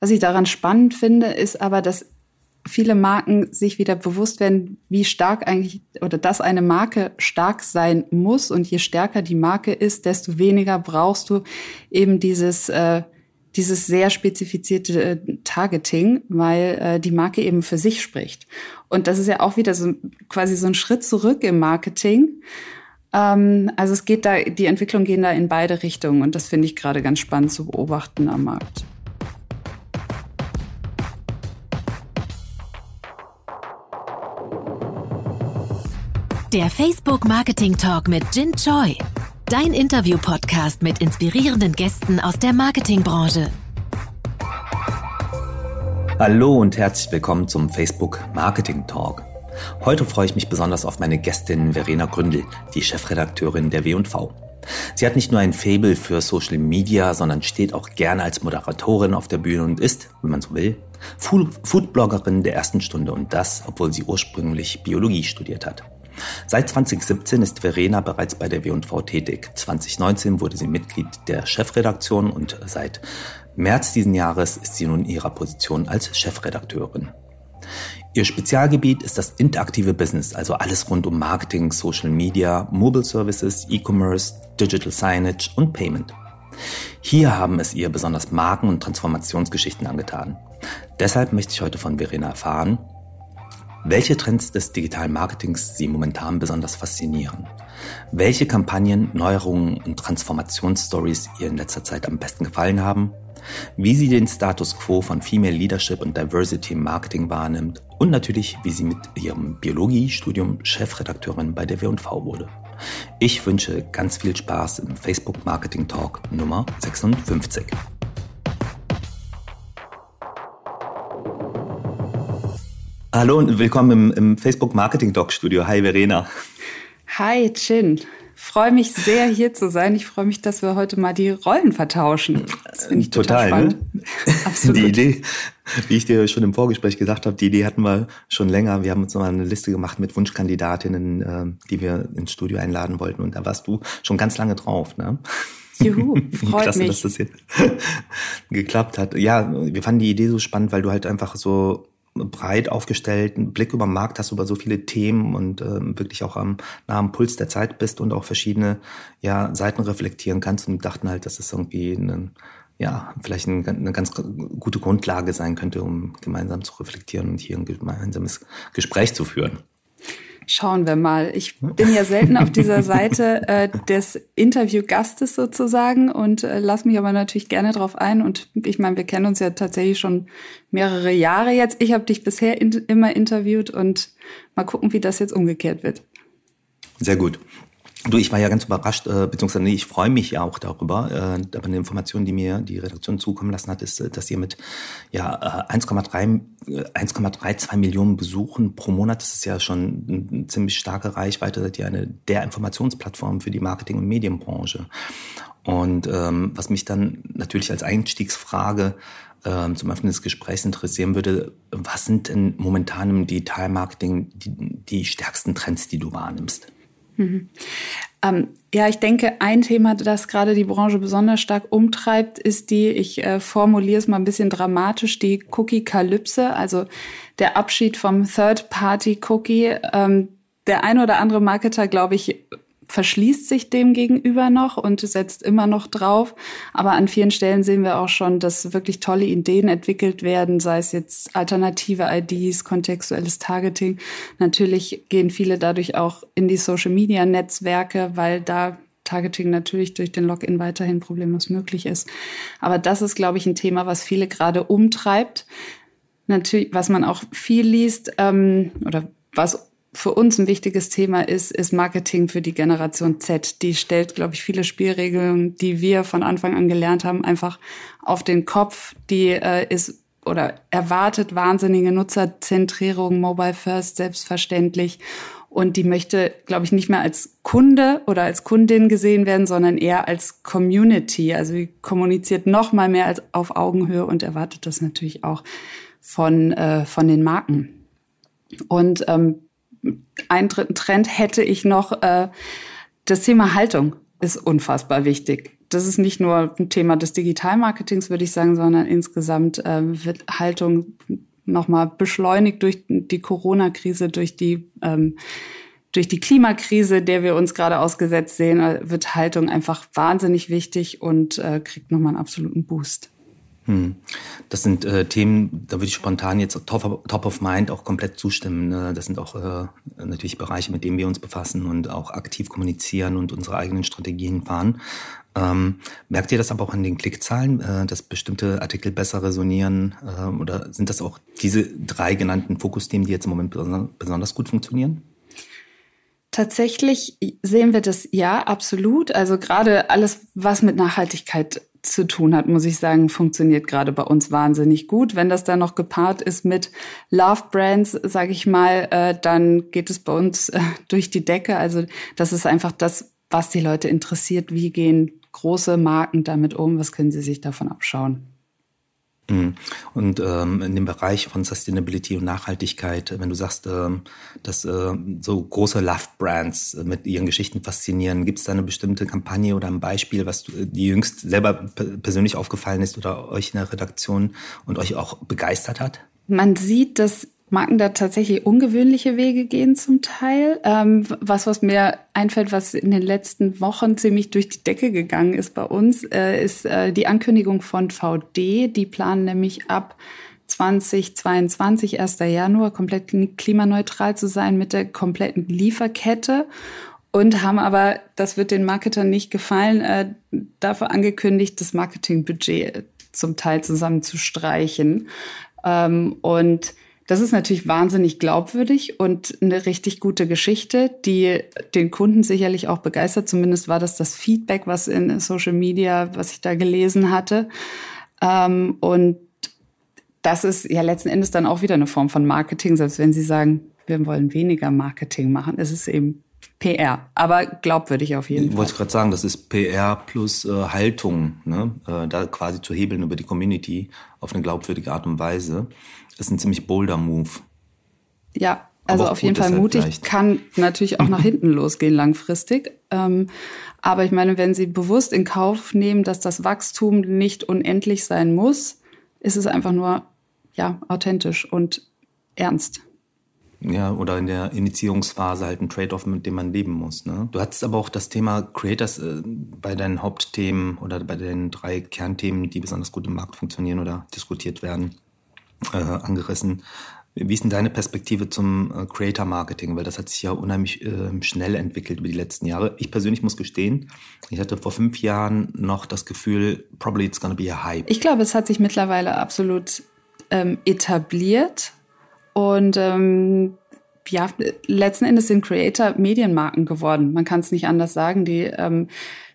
Was ich daran spannend finde, ist aber, dass viele Marken sich wieder bewusst werden, wie stark eigentlich oder dass eine Marke stark sein muss. Und je stärker die Marke ist, desto weniger brauchst du eben dieses, äh, dieses sehr spezifizierte äh, Targeting, weil äh, die Marke eben für sich spricht. Und das ist ja auch wieder so quasi so ein Schritt zurück im Marketing. Ähm, also es geht da, die Entwicklungen gehen da in beide Richtungen und das finde ich gerade ganz spannend zu beobachten am Markt. Der Facebook Marketing Talk mit Jin Choi. Dein Interview-Podcast mit inspirierenden Gästen aus der Marketingbranche. Hallo und herzlich willkommen zum Facebook Marketing Talk. Heute freue ich mich besonders auf meine Gästin Verena Gründel, die Chefredakteurin der W&V. Sie hat nicht nur ein Fable für Social Media, sondern steht auch gerne als Moderatorin auf der Bühne und ist, wenn man so will, Foodbloggerin der ersten Stunde und das, obwohl sie ursprünglich Biologie studiert hat. Seit 2017 ist Verena bereits bei der W&V tätig. 2019 wurde sie Mitglied der Chefredaktion und seit März diesen Jahres ist sie nun in ihrer Position als Chefredakteurin. Ihr Spezialgebiet ist das interaktive Business, also alles rund um Marketing, Social Media, Mobile Services, E-Commerce, Digital Signage und Payment. Hier haben es ihr besonders Marken- und Transformationsgeschichten angetan. Deshalb möchte ich heute von Verena erfahren, welche Trends des digitalen Marketings Sie momentan besonders faszinieren? Welche Kampagnen, Neuerungen und Transformationsstories ihr in letzter Zeit am besten gefallen haben? Wie sie den Status quo von Female Leadership und Diversity im Marketing wahrnimmt und natürlich, wie sie mit ihrem Biologiestudium Chefredakteurin bei der W&V wurde. Ich wünsche ganz viel Spaß im Facebook Marketing Talk Nummer 56. Hallo und willkommen im, im Facebook Marketing Doc Studio. Hi Verena. Hi Chin. Freue mich sehr hier zu sein. Ich freue mich, dass wir heute mal die Rollen vertauschen. Das finde ich total, total spannend. Ne? Absolut. Die Idee, wie ich dir schon im Vorgespräch gesagt habe, die Idee hatten wir schon länger. Wir haben uns mal eine Liste gemacht mit Wunschkandidatinnen, ähm, die wir ins Studio einladen wollten. Und da warst du schon ganz lange drauf. Ne? Juhu, freut Klasse, mich. dass das hier geklappt hat. Ja, wir fanden die Idee so spannend, weil du halt einfach so breit aufgestellten Blick über den Markt hast, über so viele Themen und ähm, wirklich auch am nahen Puls der Zeit bist und auch verschiedene ja, Seiten reflektieren kannst und dachten halt, dass es irgendwie ein, ja, vielleicht eine, eine ganz gute Grundlage sein könnte, um gemeinsam zu reflektieren und hier ein gemeinsames Gespräch zu führen. Schauen wir mal. Ich bin ja selten auf dieser Seite äh, des Interviewgastes sozusagen und äh, lass mich aber natürlich gerne drauf ein. Und ich meine, wir kennen uns ja tatsächlich schon mehrere Jahre jetzt. Ich habe dich bisher in, immer interviewt und mal gucken, wie das jetzt umgekehrt wird. Sehr gut. Du, ich war ja ganz überrascht, äh, beziehungsweise nee, ich freue mich ja auch darüber. Äh, aber eine Information, die mir die Redaktion zukommen lassen hat, ist, äh, dass ihr mit ja, 1,3 äh, 1,32 äh, Millionen Besuchen pro Monat, das ist ja schon eine ziemlich starke Reichweite, seid ihr eine der Informationsplattformen für die Marketing- und Medienbranche. Und ähm, was mich dann natürlich als Einstiegsfrage ähm, zum Öffnen des Gesprächs interessieren würde, was sind denn momentan im Digitalmarketing die, die stärksten Trends, die du wahrnimmst? Mhm. Ähm, ja, ich denke, ein Thema, das gerade die Branche besonders stark umtreibt, ist die, ich äh, formuliere es mal ein bisschen dramatisch, die Cookie-Kalypse, also der Abschied vom Third-Party-Cookie. Ähm, der ein oder andere Marketer, glaube ich, verschließt sich dem gegenüber noch und setzt immer noch drauf. Aber an vielen Stellen sehen wir auch schon, dass wirklich tolle Ideen entwickelt werden, sei es jetzt alternative IDs, kontextuelles Targeting. Natürlich gehen viele dadurch auch in die Social-Media-Netzwerke, weil da Targeting natürlich durch den Login weiterhin problemlos möglich ist. Aber das ist, glaube ich, ein Thema, was viele gerade umtreibt. Natürlich, was man auch viel liest ähm, oder was für uns ein wichtiges Thema ist, ist Marketing für die Generation Z. Die stellt, glaube ich, viele Spielregeln, die wir von Anfang an gelernt haben, einfach auf den Kopf. Die äh, ist oder erwartet wahnsinnige Nutzerzentrierung, Mobile First, selbstverständlich. Und die möchte, glaube ich, nicht mehr als Kunde oder als Kundin gesehen werden, sondern eher als Community. Also sie kommuniziert noch mal mehr als auf Augenhöhe und erwartet das natürlich auch von, äh, von den Marken. Und ähm, einen dritten Trend hätte ich noch, äh, das Thema Haltung ist unfassbar wichtig. das ist nicht nur ein Thema des Digitalmarketings, würde ich sagen, sondern insgesamt äh, wird Haltung nochmal beschleunigt durch die Corona-Krise, durch die ähm, durch die Klimakrise, der wir uns gerade ausgesetzt sehen, äh, wird Haltung einfach wahnsinnig wichtig und kriegt nochmal einen absoluten Boost. Hm. Das sind äh, Themen, da würde ich spontan jetzt top, top of mind auch komplett zustimmen. Ne? Das sind auch äh, natürlich Bereiche, mit denen wir uns befassen und auch aktiv kommunizieren und unsere eigenen Strategien fahren. Ähm, merkt ihr das aber auch an den Klickzahlen, äh, dass bestimmte Artikel besser resonieren? Äh, oder sind das auch diese drei genannten Fokusthemen, die jetzt im Moment besonders gut funktionieren? Tatsächlich sehen wir das ja absolut. Also gerade alles, was mit Nachhaltigkeit zu tun hat, muss ich sagen, funktioniert gerade bei uns wahnsinnig gut. Wenn das dann noch gepaart ist mit Love Brands, sage ich mal, äh, dann geht es bei uns äh, durch die Decke. Also das ist einfach das, was die Leute interessiert. Wie gehen große Marken damit um? Was können sie sich davon abschauen? Mhm. Und ähm, in dem Bereich von Sustainability und Nachhaltigkeit, wenn du sagst, ähm, dass äh, so große Love-Brands mit ihren Geschichten faszinieren, gibt es da eine bestimmte Kampagne oder ein Beispiel, was du, die jüngst selber persönlich aufgefallen ist oder euch in der Redaktion und euch auch begeistert hat? Man sieht, dass Marken da tatsächlich ungewöhnliche Wege gehen zum Teil. Ähm, was, was mir einfällt, was in den letzten Wochen ziemlich durch die Decke gegangen ist bei uns, äh, ist äh, die Ankündigung von VD. Die planen nämlich ab 2022, 1. Januar, komplett klimaneutral zu sein mit der kompletten Lieferkette und haben aber, das wird den Marketern nicht gefallen, äh, dafür angekündigt, das Marketingbudget zum Teil zusammenzustreichen. Ähm, und das ist natürlich wahnsinnig glaubwürdig und eine richtig gute Geschichte, die den Kunden sicherlich auch begeistert. Zumindest war das das Feedback, was in Social Media, was ich da gelesen hatte. Ähm, und das ist ja letzten Endes dann auch wieder eine Form von Marketing, selbst wenn Sie sagen, wir wollen weniger Marketing machen. Es ist eben PR, aber glaubwürdig auf jeden Fall. Ich wollte gerade sagen, das ist PR plus äh, Haltung, ne? äh, da quasi zu hebeln über die Community auf eine glaubwürdige Art und Weise ist ein ziemlich bolder Move. Ja, also auf jeden Fall mutig, vielleicht. kann natürlich auch nach hinten losgehen langfristig. Ähm, aber ich meine, wenn Sie bewusst in Kauf nehmen, dass das Wachstum nicht unendlich sein muss, ist es einfach nur ja authentisch und ernst. Ja, oder in der Initiierungsphase halt ein Trade-off, mit dem man leben muss. Ne? Du hattest aber auch das Thema Creators äh, bei deinen Hauptthemen oder bei den drei Kernthemen, die besonders gut im Markt funktionieren oder diskutiert werden äh, angerissen. Wie ist denn deine Perspektive zum äh, Creator Marketing? Weil das hat sich ja unheimlich äh, schnell entwickelt über die letzten Jahre. Ich persönlich muss gestehen, ich hatte vor fünf Jahren noch das Gefühl, probably it's gonna be a hype. Ich glaube, es hat sich mittlerweile absolut ähm, etabliert und ähm, ja, letzten Endes sind Creator Medienmarken geworden. Man kann es nicht anders sagen. Die ähm,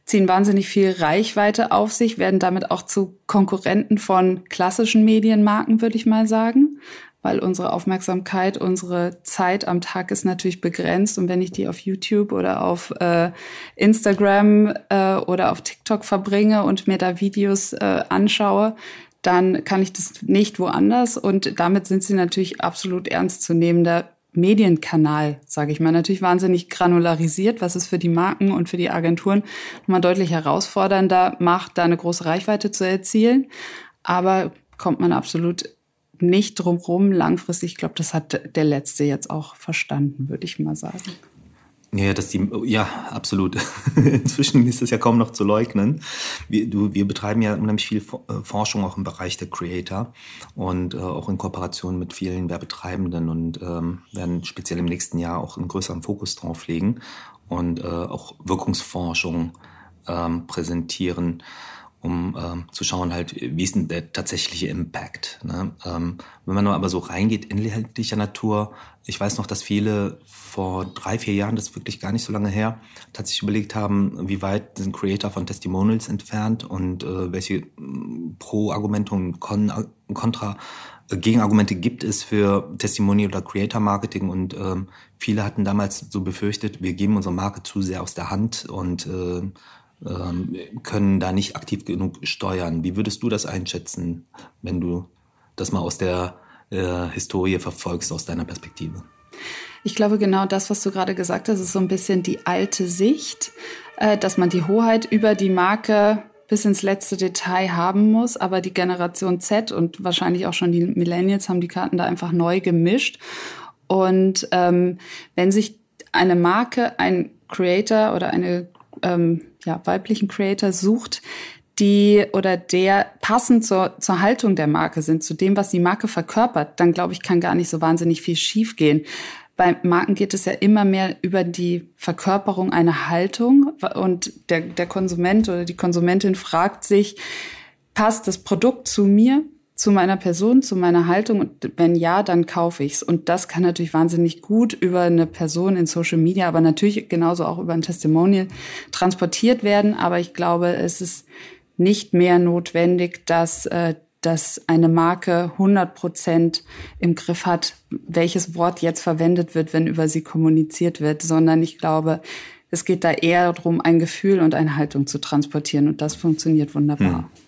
ziehen wahnsinnig viel Reichweite auf sich, werden damit auch zu Konkurrenten von klassischen Medienmarken, würde ich mal sagen. Weil unsere Aufmerksamkeit, unsere Zeit am Tag ist natürlich begrenzt. Und wenn ich die auf YouTube oder auf äh, Instagram äh, oder auf TikTok verbringe und mir da Videos äh, anschaue, dann kann ich das nicht woanders. Und damit sind sie natürlich absolut ernstzunehmender Medienkanal, sage ich mal, natürlich wahnsinnig granularisiert, was es für die Marken und für die Agenturen nochmal deutlich herausfordernder macht, da eine große Reichweite zu erzielen. Aber kommt man absolut nicht drum rum langfristig. Ich glaube, das hat der Letzte jetzt auch verstanden, würde ich mal sagen. Ja, dass die, ja, absolut. Inzwischen ist es ja kaum noch zu leugnen. Wir, du, wir betreiben ja unheimlich viel äh, Forschung auch im Bereich der Creator und äh, auch in Kooperation mit vielen Werbetreibenden und ähm, werden speziell im nächsten Jahr auch einen größeren Fokus drauf legen und äh, auch Wirkungsforschung ähm, präsentieren um ähm, zu schauen halt, wie ist denn der tatsächliche Impact. Ne? Ähm, wenn man aber so reingeht, inhaltlicher Natur, ich weiß noch, dass viele vor drei, vier Jahren, das ist wirklich gar nicht so lange her, tatsächlich überlegt haben, wie weit sind Creator von Testimonials entfernt und äh, welche äh, Pro-Argumente und Kon Kontra äh, Gegenargumente gibt es für Testimonial oder Creator Marketing und ähm, viele hatten damals so befürchtet, wir geben unsere Marke zu sehr aus der Hand und äh, können da nicht aktiv genug steuern. Wie würdest du das einschätzen, wenn du das mal aus der äh, Historie verfolgst, aus deiner Perspektive? Ich glaube, genau das, was du gerade gesagt hast, ist so ein bisschen die alte Sicht, äh, dass man die Hoheit über die Marke bis ins letzte Detail haben muss. Aber die Generation Z und wahrscheinlich auch schon die Millennials haben die Karten da einfach neu gemischt. Und ähm, wenn sich eine Marke, ein Creator oder eine ähm, ja, weiblichen Creator sucht, die oder der passend zur, zur Haltung der Marke sind, zu dem, was die Marke verkörpert, dann glaube ich, kann gar nicht so wahnsinnig viel schiefgehen. Bei Marken geht es ja immer mehr über die Verkörperung einer Haltung und der, der Konsument oder die Konsumentin fragt sich, passt das Produkt zu mir? Zu meiner Person, zu meiner Haltung und wenn ja, dann kaufe ich's. Und das kann natürlich wahnsinnig gut über eine Person in Social Media, aber natürlich genauso auch über ein Testimonial transportiert werden. Aber ich glaube, es ist nicht mehr notwendig, dass, äh, dass eine Marke 100 Prozent im Griff hat, welches Wort jetzt verwendet wird, wenn über sie kommuniziert wird, sondern ich glaube, es geht da eher darum, ein Gefühl und eine Haltung zu transportieren und das funktioniert wunderbar. Hm.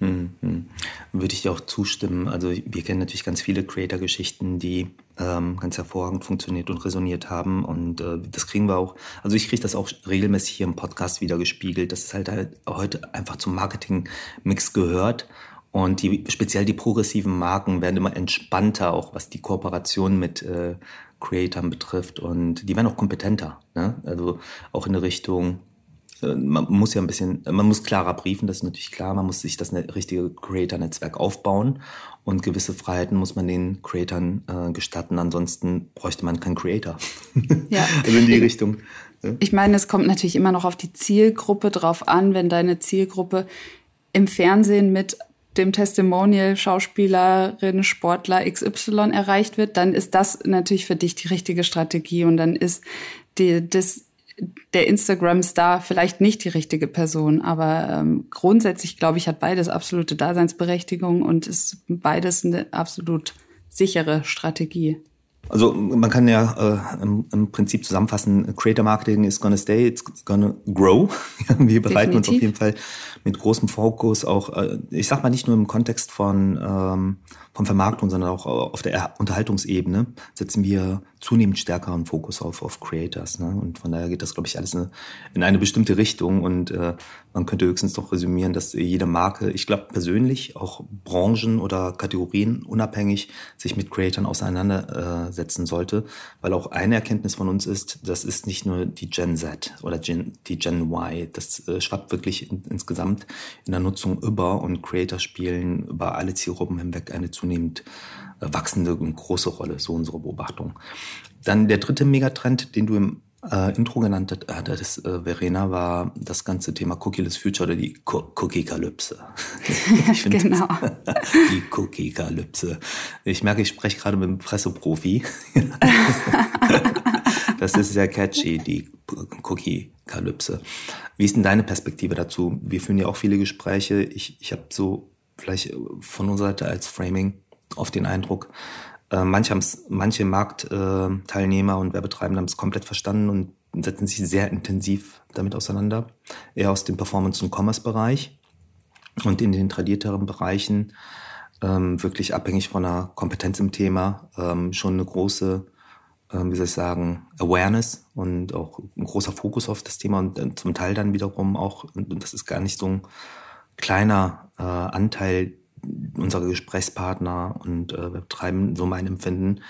Mhm. Würde ich dir auch zustimmen. Also wir kennen natürlich ganz viele Creator-Geschichten, die ähm, ganz hervorragend funktioniert und resoniert haben. Und äh, das kriegen wir auch, also ich kriege das auch regelmäßig hier im Podcast wieder gespiegelt, dass es halt, halt heute einfach zum Marketing-Mix gehört. Und die, speziell die progressiven Marken werden immer entspannter, auch was die Kooperation mit äh, Creatoren betrifft. Und die werden auch kompetenter. Ne? Also auch in eine Richtung, man muss ja ein bisschen, man muss klarer briefen, das ist natürlich klar, man muss sich das ne, richtige Creator-Netzwerk aufbauen und gewisse Freiheiten muss man den Creatoren äh, gestatten, ansonsten bräuchte man keinen Creator. Ja. also in die Richtung. Ich meine, es kommt natürlich immer noch auf die Zielgruppe drauf an, wenn deine Zielgruppe im Fernsehen mit dem Testimonial Schauspielerin, Sportler XY erreicht wird, dann ist das natürlich für dich die richtige Strategie und dann ist die, das der Instagram-Star vielleicht nicht die richtige Person, aber ähm, grundsätzlich glaube ich, hat beides absolute Daseinsberechtigung und ist beides eine absolut sichere Strategie. Also man kann ja äh, im, im, Prinzip zusammenfassen, Creator Marketing is gonna stay, it's gonna grow. Wir bereiten Definitiv. uns auf jeden Fall mit großem Fokus auch, äh, ich sag mal nicht nur im Kontext von, ähm, von Vermarktung, sondern auch auf der Unterhaltungsebene setzen wir zunehmend stärkeren Fokus auf, auf Creators. Ne? Und von daher geht das, glaube ich, alles in, in eine bestimmte Richtung. Und äh, man könnte höchstens doch resümieren, dass jede Marke, ich glaube persönlich, auch Branchen oder Kategorien unabhängig sich mit Creators auseinandersetzen sollte. Weil auch eine Erkenntnis von uns ist, das ist nicht nur die Gen Z oder Gen, die Gen Y. Das äh, schwappt wirklich in, insgesamt in der Nutzung über und Creator spielen über alle Zielgruppen hinweg eine zunehmend wachsende und große Rolle, so unsere Beobachtung. Dann der dritte Megatrend, den du im äh, Intro genannt hattest, äh, Verena, war das ganze Thema Cookieless Future oder die Cookie-Kalypse. genau. die Cookie-Kalypse. Ich merke, ich spreche gerade mit einem Presseprofi. das ist sehr catchy, die Cookie-Kalypse. Wie ist denn deine Perspektive dazu? Wir führen ja auch viele Gespräche. Ich, ich habe so vielleicht von unserer Seite als Framing oft den Eindruck, äh, manche, manche Marktteilnehmer und Werbetreibende haben es komplett verstanden und setzen sich sehr intensiv damit auseinander, eher aus dem Performance- und Commerce-Bereich und in den tradierteren Bereichen ähm, wirklich abhängig von einer Kompetenz im Thema ähm, schon eine große, ähm, wie soll ich sagen, Awareness und auch ein großer Fokus auf das Thema und äh, zum Teil dann wiederum auch, und das ist gar nicht so ein kleiner äh, Anteil unsere Gesprächspartner und äh, betreiben so mein Empfinden,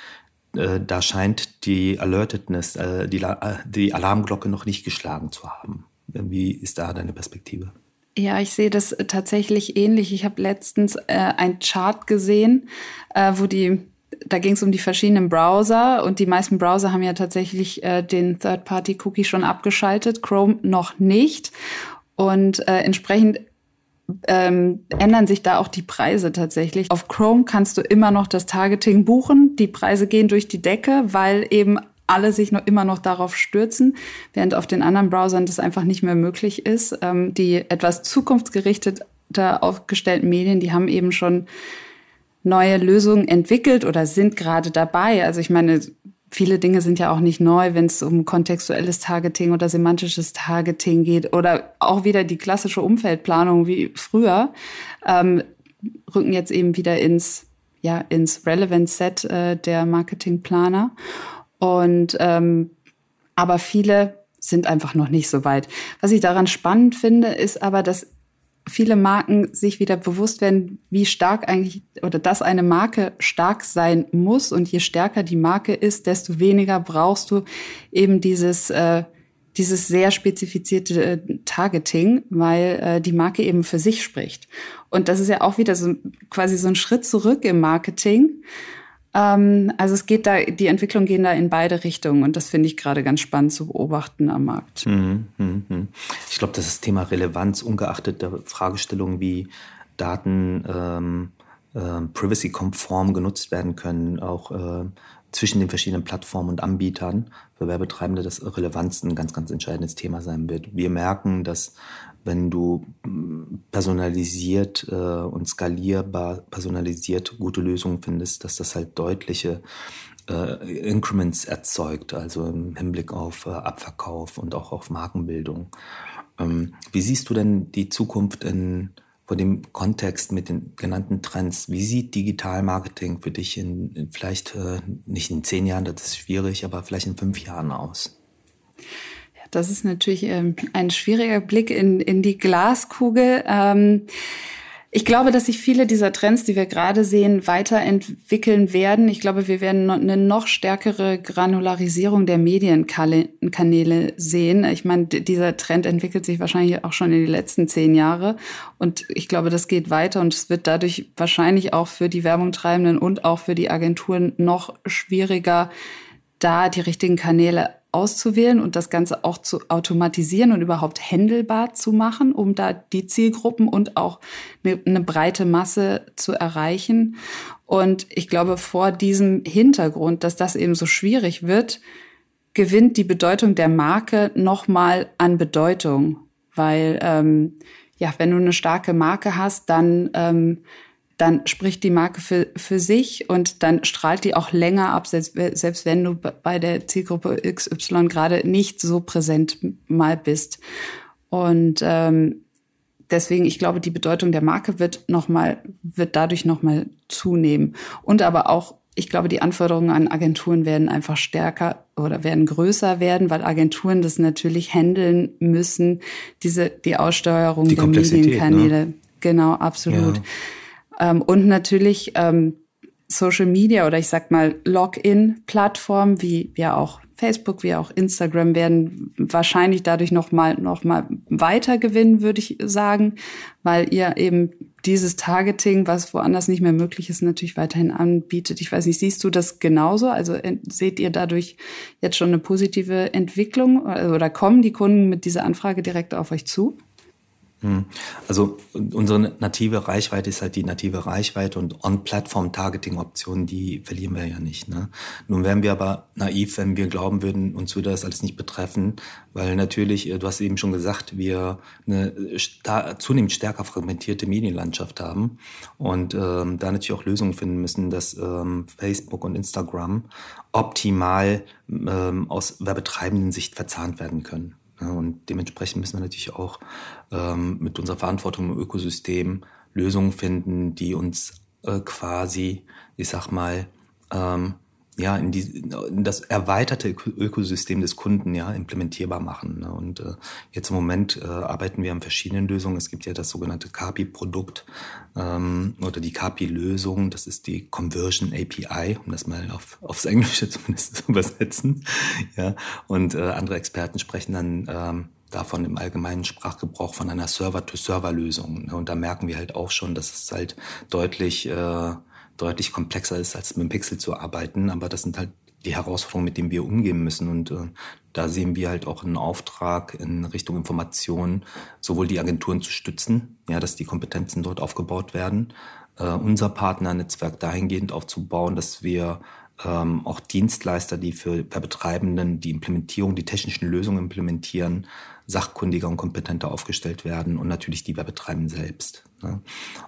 äh, da scheint die Alertedness, äh, die, äh, die Alarmglocke noch nicht geschlagen zu haben. Wie ist da deine Perspektive? Ja, ich sehe das tatsächlich ähnlich. Ich habe letztens äh, ein Chart gesehen, äh, wo die, da ging es um die verschiedenen Browser und die meisten Browser haben ja tatsächlich äh, den Third-Party-Cookie schon abgeschaltet, Chrome noch nicht. Und äh, entsprechend ähm, ändern sich da auch die Preise tatsächlich. Auf Chrome kannst du immer noch das Targeting buchen. Die Preise gehen durch die Decke, weil eben alle sich noch immer noch darauf stürzen, während auf den anderen Browsern das einfach nicht mehr möglich ist. Ähm, die etwas zukunftsgerichteter aufgestellten Medien, die haben eben schon neue Lösungen entwickelt oder sind gerade dabei. Also ich meine, viele Dinge sind ja auch nicht neu, wenn es um kontextuelles Targeting oder semantisches Targeting geht oder auch wieder die klassische Umfeldplanung wie früher, ähm, rücken jetzt eben wieder ins, ja, ins Relevant Set äh, der Marketingplaner. Und ähm, aber viele sind einfach noch nicht so weit. Was ich daran spannend finde, ist aber, dass viele Marken sich wieder bewusst werden, wie stark eigentlich oder dass eine Marke stark sein muss. Und je stärker die Marke ist, desto weniger brauchst du eben dieses, äh, dieses sehr spezifizierte äh, Targeting, weil äh, die Marke eben für sich spricht. Und das ist ja auch wieder so quasi so ein Schritt zurück im Marketing. Ähm, also es geht da, die Entwicklungen gehen da in beide Richtungen und das finde ich gerade ganz spannend zu beobachten am Markt. Mhm, mh, mh. Ich glaube, das ist Thema Relevanz, ungeachtet der Fragestellung, wie Daten ähm, äh, privacy-konform genutzt werden können, auch äh, zwischen den verschiedenen Plattformen und Anbietern für Werbetreibende, dass Relevanz ein ganz, ganz entscheidendes Thema sein wird. Wir merken, dass wenn du mm, personalisiert äh, und skalierbar personalisiert gute Lösungen findest, dass das halt deutliche äh, Increments erzeugt, also im Hinblick auf äh, Abverkauf und auch auf Markenbildung. Ähm, wie siehst du denn die Zukunft in vor dem Kontext mit den genannten Trends, wie sieht Digitalmarketing für dich in, in vielleicht äh, nicht in zehn Jahren, das ist schwierig, aber vielleicht in fünf Jahren aus? Das ist natürlich ähm, ein schwieriger Blick in, in die Glaskugel. Ähm, ich glaube, dass sich viele dieser Trends, die wir gerade sehen, weiterentwickeln werden. Ich glaube, wir werden eine noch stärkere Granularisierung der Medienkanäle sehen. Ich meine, dieser Trend entwickelt sich wahrscheinlich auch schon in die letzten zehn Jahre. Und ich glaube, das geht weiter und es wird dadurch wahrscheinlich auch für die Werbungtreibenden und auch für die Agenturen noch schwieriger, da die richtigen Kanäle auszuwählen und das Ganze auch zu automatisieren und überhaupt händelbar zu machen, um da die Zielgruppen und auch eine, eine breite Masse zu erreichen. Und ich glaube, vor diesem Hintergrund, dass das eben so schwierig wird, gewinnt die Bedeutung der Marke nochmal an Bedeutung. Weil, ähm, ja, wenn du eine starke Marke hast, dann ähm, dann spricht die Marke für, für sich und dann strahlt die auch länger ab, selbst, selbst wenn du bei der Zielgruppe XY gerade nicht so präsent mal bist. Und ähm, deswegen, ich glaube, die Bedeutung der Marke wird noch mal, wird dadurch noch mal zunehmen. Und aber auch, ich glaube, die Anforderungen an Agenturen werden einfach stärker oder werden größer werden, weil Agenturen das natürlich handeln müssen, diese, die Aussteuerung die der ne? Medienkanäle. Ne? Genau, absolut. Ja. Ähm, und natürlich ähm, Social Media oder ich sag mal Login-Plattformen wie ja auch Facebook, wie auch Instagram werden wahrscheinlich dadurch noch mal noch mal weiter gewinnen, würde ich sagen, weil ihr eben dieses Targeting, was woanders nicht mehr möglich ist, natürlich weiterhin anbietet. Ich weiß nicht, siehst du das genauso? Also seht ihr dadurch jetzt schon eine positive Entwicklung oder kommen die Kunden mit dieser Anfrage direkt auf euch zu? Hm. Also unsere native Reichweite ist halt die native Reichweite und On-Platform-Targeting-Optionen, die verlieren wir ja nicht. Ne? Nun wären wir aber naiv, wenn wir glauben würden, uns würde das alles nicht betreffen, weil natürlich, äh, du hast eben schon gesagt, wir eine zunehmend stärker fragmentierte Medienlandschaft haben und ähm, da natürlich auch Lösungen finden müssen, dass ähm, Facebook und Instagram optimal ähm, aus werbetreibenden Sicht verzahnt werden können. Und dementsprechend müssen wir natürlich auch ähm, mit unserer Verantwortung im Ökosystem Lösungen finden, die uns äh, quasi, ich sag mal, ähm, ja, in, die, in das erweiterte Ökosystem des Kunden ja implementierbar machen. Ne? Und äh, jetzt im Moment äh, arbeiten wir an verschiedenen Lösungen. Es gibt ja das sogenannte CAPI-Produkt ähm, oder die CAPI-Lösung. Das ist die Conversion API, um das mal auf, aufs Englische zumindest zu übersetzen. Ja, und äh, andere Experten sprechen dann ähm, davon im allgemeinen Sprachgebrauch von einer Server-to-Server-Lösung. Ne? Und da merken wir halt auch schon, dass es halt deutlich äh, deutlich komplexer ist, als mit dem Pixel zu arbeiten. Aber das sind halt die Herausforderungen, mit denen wir umgehen müssen. Und äh, da sehen wir halt auch einen Auftrag in Richtung Information, sowohl die Agenturen zu stützen, ja, dass die Kompetenzen dort aufgebaut werden, äh, unser Partnernetzwerk dahingehend aufzubauen, dass wir ähm, auch Dienstleister, die für Betreibenden die Implementierung, die technischen Lösungen implementieren, sachkundiger und kompetenter aufgestellt werden und natürlich die Werbetreibenden selbst. Ne?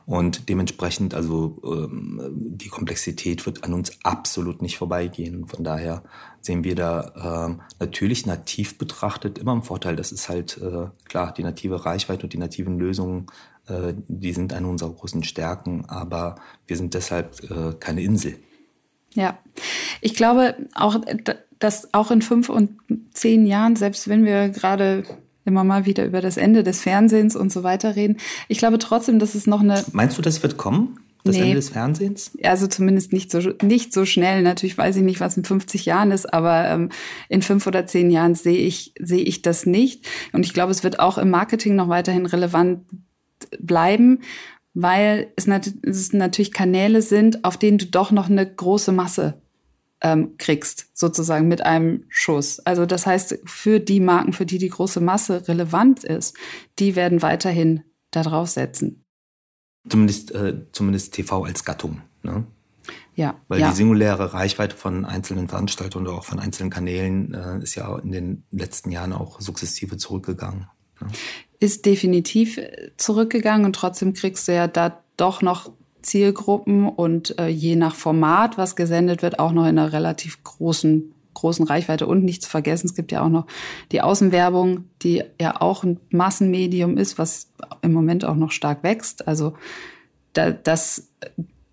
Und dementsprechend, also ähm, die Komplexität wird an uns absolut nicht vorbeigehen. Von daher sehen wir da ähm, natürlich nativ betrachtet immer einen Vorteil. Das ist halt äh, klar, die native Reichweite und die nativen Lösungen, äh, die sind eine unserer großen Stärken, aber wir sind deshalb äh, keine Insel. Ja, Ich glaube auch, dass auch in fünf und zehn Jahren, selbst wenn wir gerade immer mal wieder über das Ende des Fernsehens und so weiter reden, ich glaube trotzdem, dass es noch eine. Meinst du, das wird kommen? Das nee. Ende des Fernsehens? Also zumindest nicht so, nicht so schnell. Natürlich weiß ich nicht, was in 50 Jahren ist, aber ähm, in fünf oder zehn Jahren sehe ich, sehe ich das nicht. Und ich glaube, es wird auch im Marketing noch weiterhin relevant bleiben, weil es, nat es natürlich Kanäle sind, auf denen du doch noch eine große Masse ähm, kriegst, sozusagen mit einem Schuss. Also das heißt, für die Marken, für die die große Masse relevant ist, die werden weiterhin da drauf setzen. Zumindest, äh, zumindest TV als Gattung. Ne? Ja. Weil ja. die singuläre Reichweite von einzelnen Veranstaltern oder auch von einzelnen Kanälen äh, ist ja in den letzten Jahren auch sukzessive zurückgegangen. Ne? Ist definitiv zurückgegangen und trotzdem kriegst du ja da doch noch Zielgruppen und äh, je nach Format, was gesendet wird, auch noch in einer relativ großen großen Reichweite und nicht zu vergessen, es gibt ja auch noch die Außenwerbung, die ja auch ein Massenmedium ist, was im Moment auch noch stark wächst. Also da, das,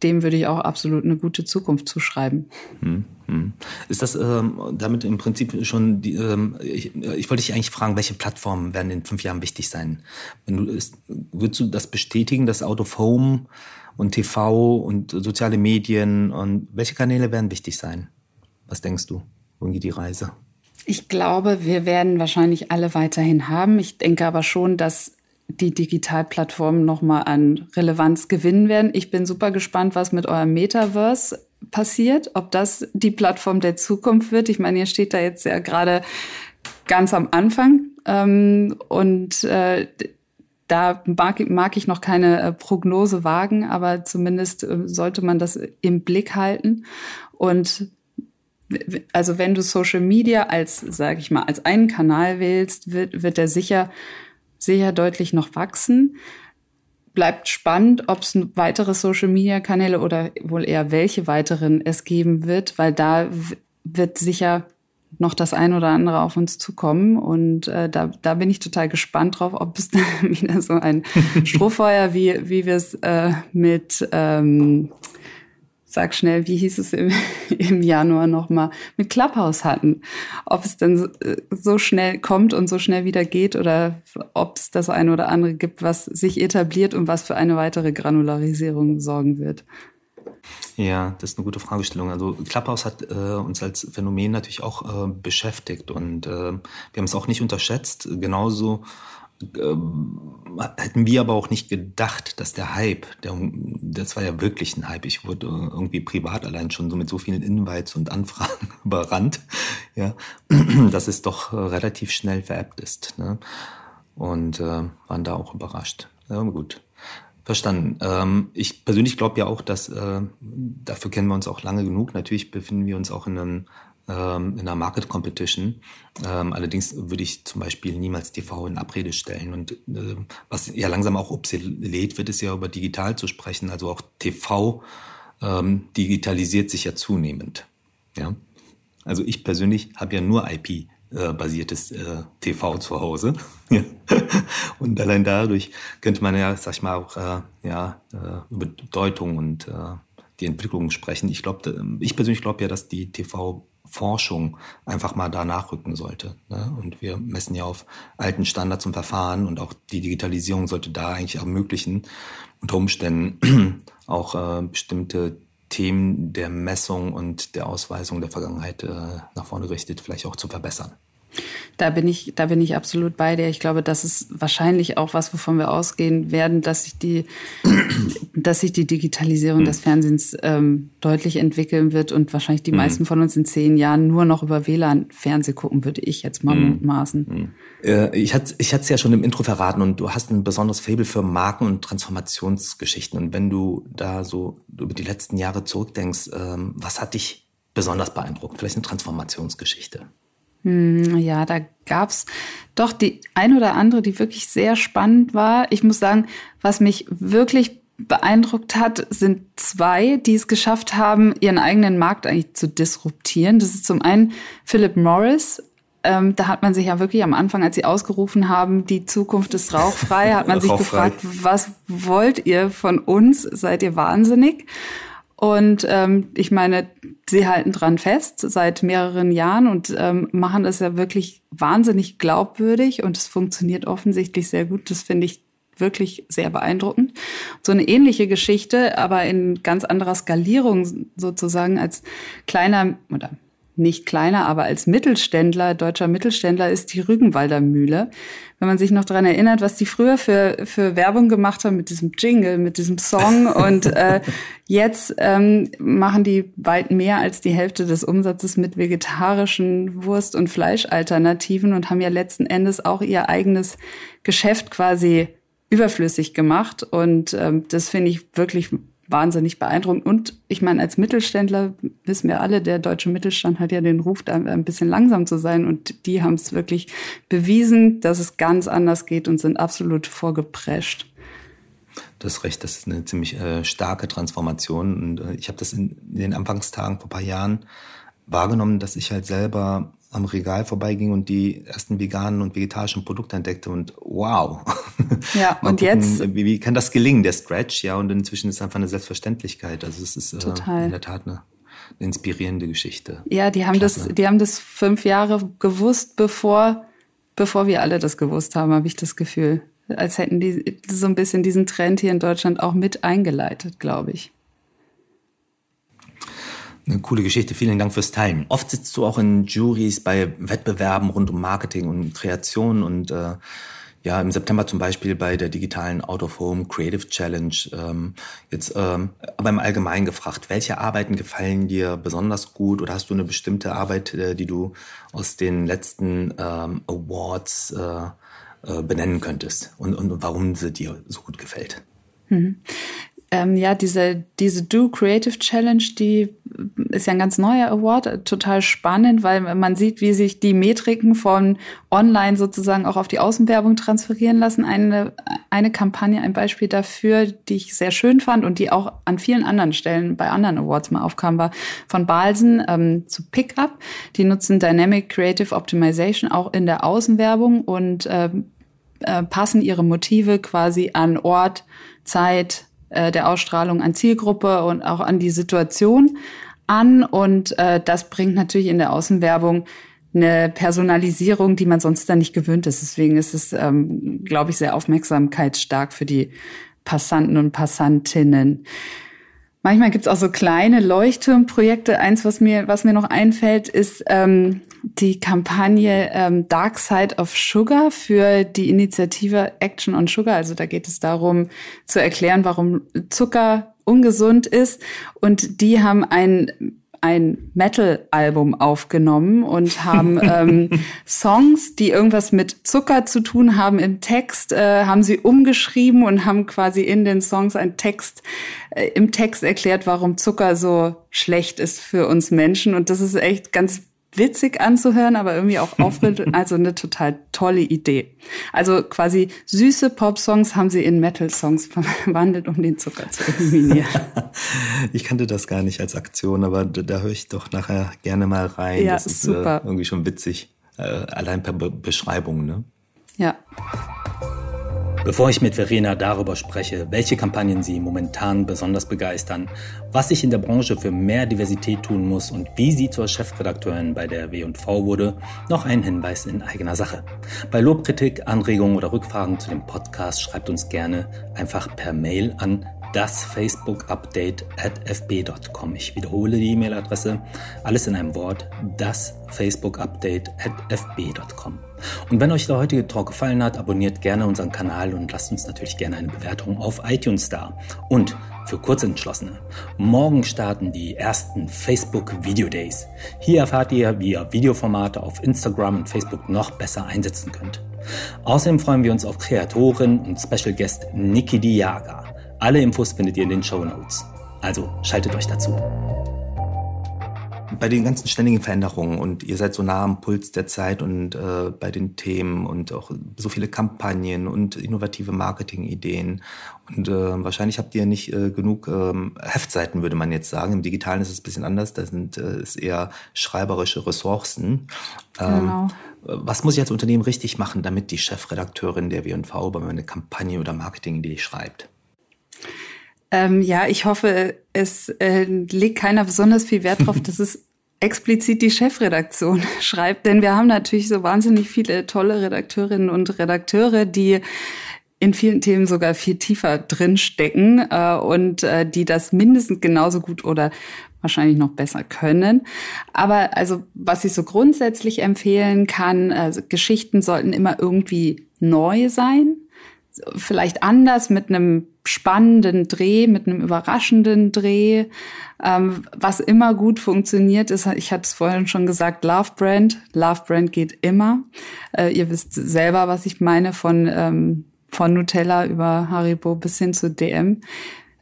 dem würde ich auch absolut eine gute Zukunft zuschreiben. Hm, hm. Ist das ähm, damit im Prinzip schon die, ähm, ich, ich wollte dich eigentlich fragen, welche Plattformen werden in fünf Jahren wichtig sein? Wenn du, ist, würdest du das bestätigen, dass Out of Home und TV und soziale Medien und welche Kanäle werden wichtig sein? Was denkst du? Wohin geht die Reise? Ich glaube, wir werden wahrscheinlich alle weiterhin haben. Ich denke aber schon, dass die Digitalplattformen nochmal an Relevanz gewinnen werden. Ich bin super gespannt, was mit eurem Metaverse passiert, ob das die Plattform der Zukunft wird. Ich meine, ihr steht da jetzt ja gerade ganz am Anfang ähm, und äh, da mag, mag ich noch keine äh, Prognose wagen, aber zumindest äh, sollte man das im Blick halten. Und also wenn du Social Media als, sage ich mal, als einen Kanal wählst, wird, wird der sicher, sicher deutlich noch wachsen. Bleibt spannend, ob es weitere Social Media Kanäle oder wohl eher welche weiteren es geben wird, weil da wird sicher noch das ein oder andere auf uns zukommen. Und äh, da, da bin ich total gespannt drauf, ob es dann wieder so ein Strohfeuer, wie, wie wir es äh, mit ähm, sag schnell, wie hieß es im, im Januar nochmal, mit Clubhouse hatten. Ob es denn so, so, schnell kommt und so schnell wieder geht oder ob es das eine oder andere gibt, was sich etabliert und was für eine weitere Granularisierung sorgen wird. Ja, das ist eine gute Fragestellung. Also Clubhouse hat äh, uns als Phänomen natürlich auch äh, beschäftigt und äh, wir haben es auch nicht unterschätzt. Genauso ähm, hätten wir aber auch nicht gedacht, dass der Hype, der, das war ja wirklich ein Hype. Ich wurde irgendwie privat allein schon so mit so vielen Invites und Anfragen überrannt, ja, dass es doch äh, relativ schnell veräppt ist. Ne? Und äh, waren da auch überrascht. Ja, gut. Verstanden. Ähm, ich persönlich glaube ja auch, dass äh, dafür kennen wir uns auch lange genug. Natürlich befinden wir uns auch in einem ähm, in einer Market Competition. Ähm, allerdings würde ich zum Beispiel niemals TV in Abrede stellen. Und äh, was ja langsam auch obsolet wird, ist ja über digital zu sprechen. Also auch TV ähm, digitalisiert sich ja zunehmend. Ja. Also ich persönlich habe ja nur IP basiertes äh, TV zu Hause. und allein dadurch könnte man ja, sag ich mal, auch äh, ja, äh, über Bedeutung und äh, die Entwicklung sprechen. Ich glaube, ich persönlich glaube ja, dass die TV Forschung einfach mal da nachrücken sollte. Ne? Und wir messen ja auf alten Standards und Verfahren und auch die Digitalisierung sollte da eigentlich ermöglichen, unter Umständen auch äh, bestimmte Themen der Messung und der Ausweisung der Vergangenheit äh, nach vorne gerichtet vielleicht auch zu verbessern. Da bin ich, da bin ich absolut bei dir. Ich glaube, das ist wahrscheinlich auch was, wovon wir ausgehen werden, dass sich die, dass sich die Digitalisierung mhm. des Fernsehens ähm, deutlich entwickeln wird und wahrscheinlich die mhm. meisten von uns in zehn Jahren nur noch über WLAN Fernseh gucken, würde ich jetzt mal mhm. mutmaßen. Äh, ich hatte ich es ja schon im Intro verraten und du hast ein besonderes Faible für Marken und Transformationsgeschichten. Und wenn du da so über die letzten Jahre zurückdenkst, ähm, was hat dich besonders beeindruckt? Vielleicht eine Transformationsgeschichte? Hm, ja, da gab's doch die ein oder andere, die wirklich sehr spannend war. Ich muss sagen, was mich wirklich beeindruckt hat, sind zwei, die es geschafft haben, ihren eigenen Markt eigentlich zu disruptieren. Das ist zum einen Philip Morris. Ähm, da hat man sich ja wirklich am Anfang, als sie ausgerufen haben, die Zukunft ist rauchfrei, hat man sich gefragt, was wollt ihr von uns? Seid ihr wahnsinnig? Und ähm, ich meine, sie halten dran fest seit mehreren Jahren und ähm, machen das ja wirklich wahnsinnig glaubwürdig und es funktioniert offensichtlich sehr gut. Das finde ich wirklich sehr beeindruckend. So eine ähnliche Geschichte, aber in ganz anderer Skalierung sozusagen als kleiner oder nicht kleiner, aber als Mittelständler, deutscher Mittelständler ist die Rügenwalder Mühle. Wenn man sich noch dran erinnert, was die früher für, für Werbung gemacht haben mit diesem Jingle, mit diesem Song und äh, jetzt ähm, machen die weit mehr als die Hälfte des Umsatzes mit vegetarischen Wurst- und Fleischalternativen und haben ja letzten Endes auch ihr eigenes Geschäft quasi überflüssig gemacht. Und ähm, das finde ich wirklich wahnsinnig beeindruckend. Und ich meine, als Mittelständler wissen wir alle, der deutsche Mittelstand hat ja den Ruf, da ein bisschen langsam zu sein. Und die haben es wirklich bewiesen, dass es ganz anders geht und sind absolut vorgeprescht. Das Recht, das ist eine ziemlich äh, starke Transformation. Und äh, ich habe das in, in den Anfangstagen vor ein paar Jahren wahrgenommen, dass ich halt selber am Regal vorbeiging und die ersten veganen und vegetarischen Produkte entdeckte und wow. Ja, und gucken, jetzt. Wie, wie, kann das gelingen, der Stretch? Ja, und inzwischen ist es einfach eine Selbstverständlichkeit. Also es ist äh, in der Tat eine, inspirierende Geschichte. Ja, die haben Klasse. das, die haben das fünf Jahre gewusst, bevor, bevor wir alle das gewusst haben, habe ich das Gefühl. Als hätten die so ein bisschen diesen Trend hier in Deutschland auch mit eingeleitet, glaube ich. Eine coole Geschichte. Vielen Dank fürs Teilen. Oft sitzt du auch in Juries bei Wettbewerben rund um Marketing und Kreation und äh, ja, im September zum Beispiel bei der digitalen Out of Home Creative Challenge. Ähm, jetzt ähm, aber im Allgemeinen gefragt, welche Arbeiten gefallen dir besonders gut oder hast du eine bestimmte Arbeit, äh, die du aus den letzten ähm, Awards äh, äh, benennen könntest und, und warum sie dir so gut gefällt? Mhm ähm, ja, diese, diese Do Creative Challenge, die ist ja ein ganz neuer Award, total spannend, weil man sieht, wie sich die Metriken von online sozusagen auch auf die Außenwerbung transferieren lassen. Eine, eine Kampagne, ein Beispiel dafür, die ich sehr schön fand und die auch an vielen anderen Stellen bei anderen Awards mal aufkam, war von Balsen ähm, zu Pickup. Die nutzen Dynamic Creative Optimization auch in der Außenwerbung und ähm, äh, passen ihre Motive quasi an Ort, Zeit, äh, der Ausstrahlung an Zielgruppe und auch an die Situation an. Und äh, das bringt natürlich in der Außenwerbung eine Personalisierung, die man sonst dann nicht gewöhnt ist. Deswegen ist es, ähm, glaube ich, sehr aufmerksamkeitsstark für die Passanten und Passantinnen. Manchmal gibt's auch so kleine Leuchtturmprojekte. Eins, was mir, was mir noch einfällt, ist ähm, die Kampagne ähm, Dark Side of Sugar für die Initiative Action on Sugar. Also da geht es darum zu erklären, warum Zucker ungesund ist. Und die haben ein ein Metal-Album aufgenommen und haben ähm, Songs, die irgendwas mit Zucker zu tun haben im Text, äh, haben sie umgeschrieben und haben quasi in den Songs einen Text, äh, im Text erklärt, warum Zucker so schlecht ist für uns Menschen. Und das ist echt ganz witzig anzuhören, aber irgendwie auch aufregend. Also eine total tolle Idee. Also quasi süße Pop-Songs haben sie in Metal-Songs verwandelt, um den Zucker zu eliminieren. ich kannte das gar nicht als Aktion, aber da, da höre ich doch nachher gerne mal rein. Ja, das ist super. Äh, irgendwie schon witzig. Äh, allein per Be Beschreibung, ne? Ja. Bevor ich mit Verena darüber spreche, welche Kampagnen sie momentan besonders begeistern, was sich in der Branche für mehr Diversität tun muss und wie sie zur Chefredakteurin bei der W&V wurde, noch ein Hinweis in eigener Sache. Bei Lobkritik, Anregungen oder Rückfragen zu dem Podcast schreibt uns gerne einfach per Mail an das Facebook-Update at fb.com. Ich wiederhole die E-Mail-Adresse. Alles in einem Wort. Das Facebook-Update at fb.com. Und wenn euch der heutige Talk gefallen hat, abonniert gerne unseren Kanal und lasst uns natürlich gerne eine Bewertung auf iTunes da. Und für Kurzentschlossene. Morgen starten die ersten Facebook Video Days. Hier erfahrt ihr, wie ihr Videoformate auf Instagram und Facebook noch besser einsetzen könnt. Außerdem freuen wir uns auf Kreatorin und Special Guest Niki Diaga. Alle Infos findet ihr in den Show Notes. Also schaltet euch dazu. Bei den ganzen ständigen Veränderungen und ihr seid so nah am Puls der Zeit und äh, bei den Themen und auch so viele Kampagnen und innovative Marketingideen und äh, wahrscheinlich habt ihr nicht äh, genug ähm, Heftseiten, würde man jetzt sagen. Im Digitalen ist es ein bisschen anders, da sind äh, ist eher schreiberische Ressourcen. Ähm, genau. Was muss ich als Unternehmen richtig machen, damit die Chefredakteurin der W&V über meine Kampagne oder Marketingidee schreibt? Ähm, ja, ich hoffe, es äh, legt keiner besonders viel Wert drauf, dass es explizit die Chefredaktion schreibt, denn wir haben natürlich so wahnsinnig viele tolle Redakteurinnen und Redakteure, die in vielen Themen sogar viel tiefer drin stecken äh, und äh, die das mindestens genauso gut oder wahrscheinlich noch besser können. Aber also, was ich so grundsätzlich empfehlen kann, also Geschichten sollten immer irgendwie neu sein, vielleicht anders mit einem spannenden Dreh, mit einem überraschenden Dreh. Ähm, was immer gut funktioniert ist, ich hatte es vorhin schon gesagt, Love Brand. Love Brand geht immer. Äh, ihr wisst selber, was ich meine von, ähm, von Nutella über Haribo bis hin zu DM.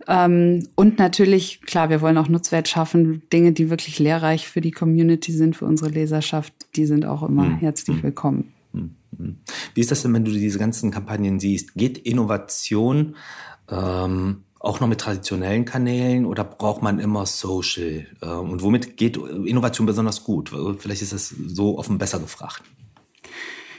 Ähm, und natürlich, klar, wir wollen auch Nutzwert schaffen. Dinge, die wirklich lehrreich für die Community sind, für unsere Leserschaft, die sind auch immer mhm. herzlich hm. willkommen. Mhm. Wie ist das denn, wenn du diese ganzen Kampagnen siehst? Geht Innovation ähm, auch noch mit traditionellen Kanälen oder braucht man immer Social? Ähm, und womit geht Innovation besonders gut? Vielleicht ist das so offen besser gefragt.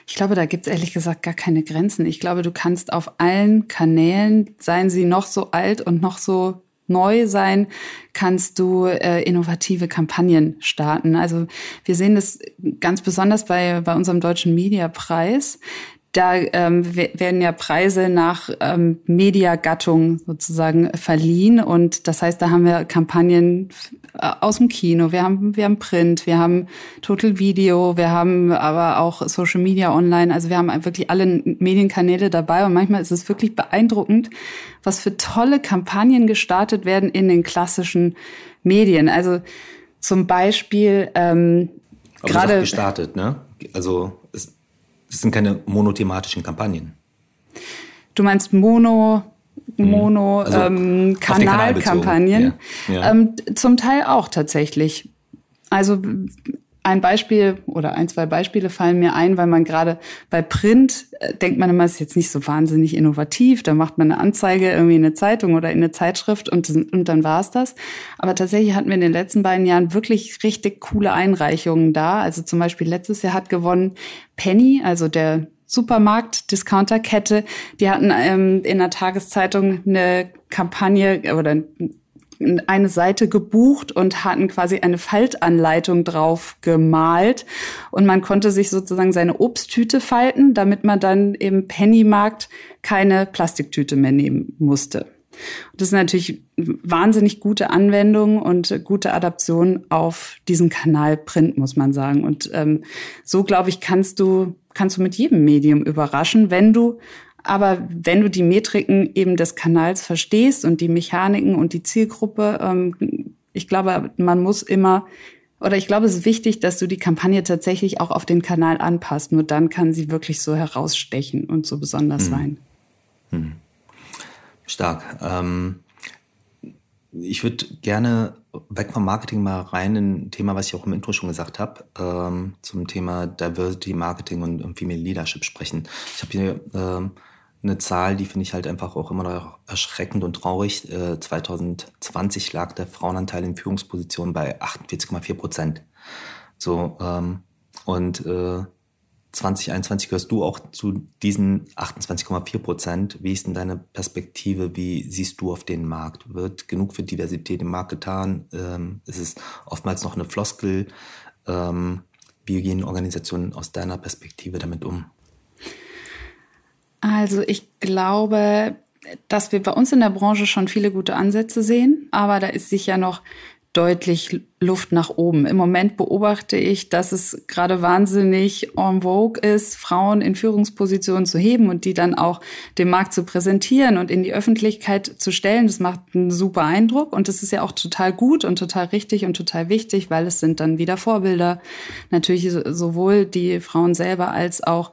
Ich glaube, da gibt es ehrlich gesagt gar keine Grenzen. Ich glaube, du kannst auf allen Kanälen, seien sie noch so alt und noch so neu sein, kannst du äh, innovative Kampagnen starten. Also wir sehen das ganz besonders bei, bei unserem deutschen Mediapreis. Da ähm, werden ja Preise nach ähm, Mediagattung sozusagen verliehen. Und das heißt, da haben wir Kampagnen äh, aus dem Kino, wir haben, wir haben Print, wir haben Total Video, wir haben aber auch Social Media online. Also wir haben wirklich alle Medienkanäle dabei. Und manchmal ist es wirklich beeindruckend, was für tolle Kampagnen gestartet werden in den klassischen Medien. Also zum Beispiel ähm, gerade gestartet, ne? Also es das sind keine monothematischen Kampagnen. Du meinst Mono, hm. Mono also ähm, Kanalkampagnen? Ja. Ja. Ähm, zum Teil auch tatsächlich. Also ein Beispiel oder ein, zwei Beispiele fallen mir ein, weil man gerade bei Print äh, denkt man immer, es ist jetzt nicht so wahnsinnig innovativ. Da macht man eine Anzeige irgendwie in eine Zeitung oder in eine Zeitschrift und, und dann war's das. Aber tatsächlich hatten wir in den letzten beiden Jahren wirklich richtig coole Einreichungen da. Also zum Beispiel letztes Jahr hat gewonnen Penny, also der Supermarkt-Discounter-Kette. Die hatten ähm, in der Tageszeitung eine Kampagne oder eine Seite gebucht und hatten quasi eine Faltanleitung drauf gemalt. Und man konnte sich sozusagen seine Obsttüte falten, damit man dann im Pennymarkt keine Plastiktüte mehr nehmen musste. Das ist natürlich wahnsinnig gute Anwendung und gute Adaption auf diesen Kanal Print, muss man sagen. Und ähm, so, glaube ich, kannst du, kannst du mit jedem Medium überraschen, wenn du aber wenn du die Metriken eben des Kanals verstehst und die Mechaniken und die Zielgruppe, ähm, ich glaube, man muss immer oder ich glaube, es ist wichtig, dass du die Kampagne tatsächlich auch auf den Kanal anpasst. Nur dann kann sie wirklich so herausstechen und so besonders mhm. sein. Mhm. Stark. Ähm, ich würde gerne weg vom Marketing mal rein in ein Thema, was ich auch im Intro schon gesagt habe, ähm, zum Thema Diversity Marketing und, und Female Leadership sprechen. Ich habe hier ähm, eine Zahl, die finde ich halt einfach auch immer noch erschreckend und traurig. Äh, 2020 lag der Frauenanteil in Führungspositionen bei 48,4 Prozent. So, ähm, und äh, 2021 gehörst du auch zu diesen 28,4 Prozent. Wie ist denn deine Perspektive? Wie siehst du auf den Markt? Wird genug für Diversität im Markt getan? Ähm, ist es oftmals noch eine Floskel? Ähm, wie gehen Organisationen aus deiner Perspektive damit um? Also ich glaube, dass wir bei uns in der Branche schon viele gute Ansätze sehen, aber da ist sicher noch deutlich Luft nach oben. Im Moment beobachte ich, dass es gerade wahnsinnig en vogue ist, Frauen in Führungspositionen zu heben und die dann auch dem Markt zu präsentieren und in die Öffentlichkeit zu stellen. Das macht einen super Eindruck und das ist ja auch total gut und total richtig und total wichtig, weil es sind dann wieder Vorbilder. Natürlich sowohl die Frauen selber als auch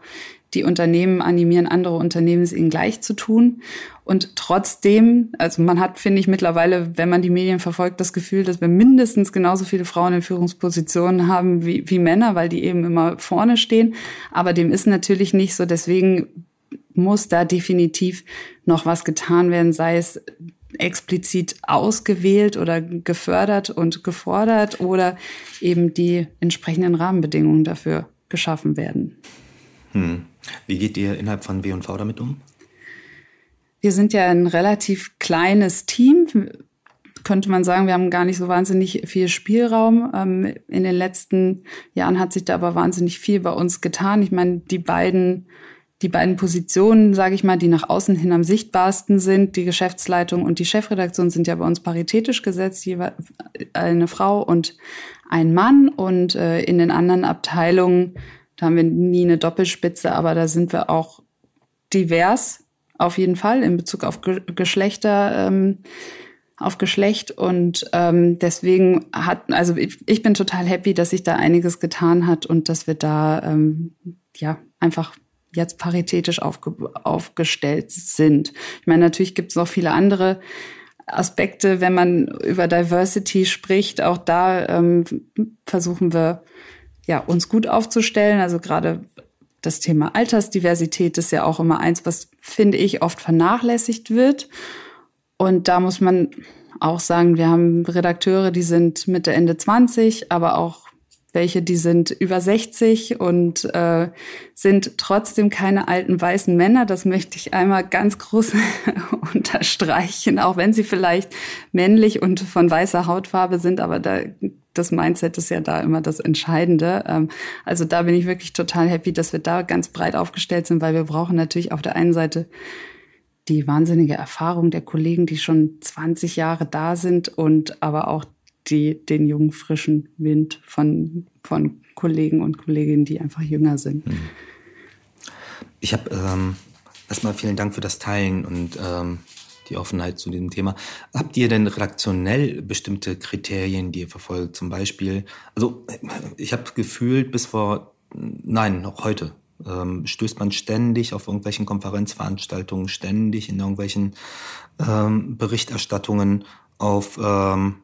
die Unternehmen animieren, andere Unternehmen es ihnen gleich zu tun. Und trotzdem, also man hat, finde ich, mittlerweile, wenn man die Medien verfolgt, das Gefühl, dass wir mindestens genauso viele Frauen in Führungspositionen haben wie, wie Männer, weil die eben immer vorne stehen. Aber dem ist natürlich nicht so. Deswegen muss da definitiv noch was getan werden, sei es explizit ausgewählt oder gefördert und gefordert oder eben die entsprechenden Rahmenbedingungen dafür geschaffen werden. Hm. Wie geht ihr innerhalb von W&V damit um? wir sind ja ein relativ kleines Team. Könnte man sagen, wir haben gar nicht so wahnsinnig viel Spielraum. Ähm, in den letzten Jahren hat sich da aber wahnsinnig viel bei uns getan. Ich meine, die beiden die beiden Positionen, sage ich mal, die nach außen hin am sichtbarsten sind, die Geschäftsleitung und die Chefredaktion sind ja bei uns paritätisch gesetzt, jeweils eine Frau und ein Mann. Und äh, in den anderen Abteilungen, da haben wir nie eine Doppelspitze, aber da sind wir auch divers auf jeden Fall in Bezug auf Ge Geschlechter. Ähm, auf Geschlecht und ähm, deswegen hat also ich, ich bin total happy, dass sich da einiges getan hat und dass wir da ähm, ja einfach jetzt paritätisch aufge aufgestellt sind. Ich meine, natürlich gibt es noch viele andere Aspekte, wenn man über Diversity spricht. Auch da ähm, versuchen wir ja uns gut aufzustellen. Also gerade das Thema Altersdiversität ist ja auch immer eins, was, finde ich, oft vernachlässigt wird. Und da muss man auch sagen, wir haben Redakteure, die sind Mitte, Ende 20, aber auch welche, die sind über 60 und äh, sind trotzdem keine alten weißen Männer. Das möchte ich einmal ganz groß unterstreichen, auch wenn sie vielleicht männlich und von weißer Hautfarbe sind, aber da das Mindset ist ja da immer das Entscheidende. Ähm, also da bin ich wirklich total happy, dass wir da ganz breit aufgestellt sind, weil wir brauchen natürlich auf der einen Seite die wahnsinnige Erfahrung der Kollegen, die schon 20 Jahre da sind und aber auch die, den jungen, frischen Wind von, von Kollegen und Kolleginnen, die einfach jünger sind. Mhm. Ich habe ähm, erstmal vielen Dank für das Teilen und ähm, die Offenheit zu diesem Thema. Habt ihr denn redaktionell bestimmte Kriterien, die ihr verfolgt? Zum Beispiel, also ich habe gefühlt bis vor, nein, noch heute, ähm, stößt man ständig auf irgendwelchen Konferenzveranstaltungen, ständig in irgendwelchen ähm, Berichterstattungen auf ähm,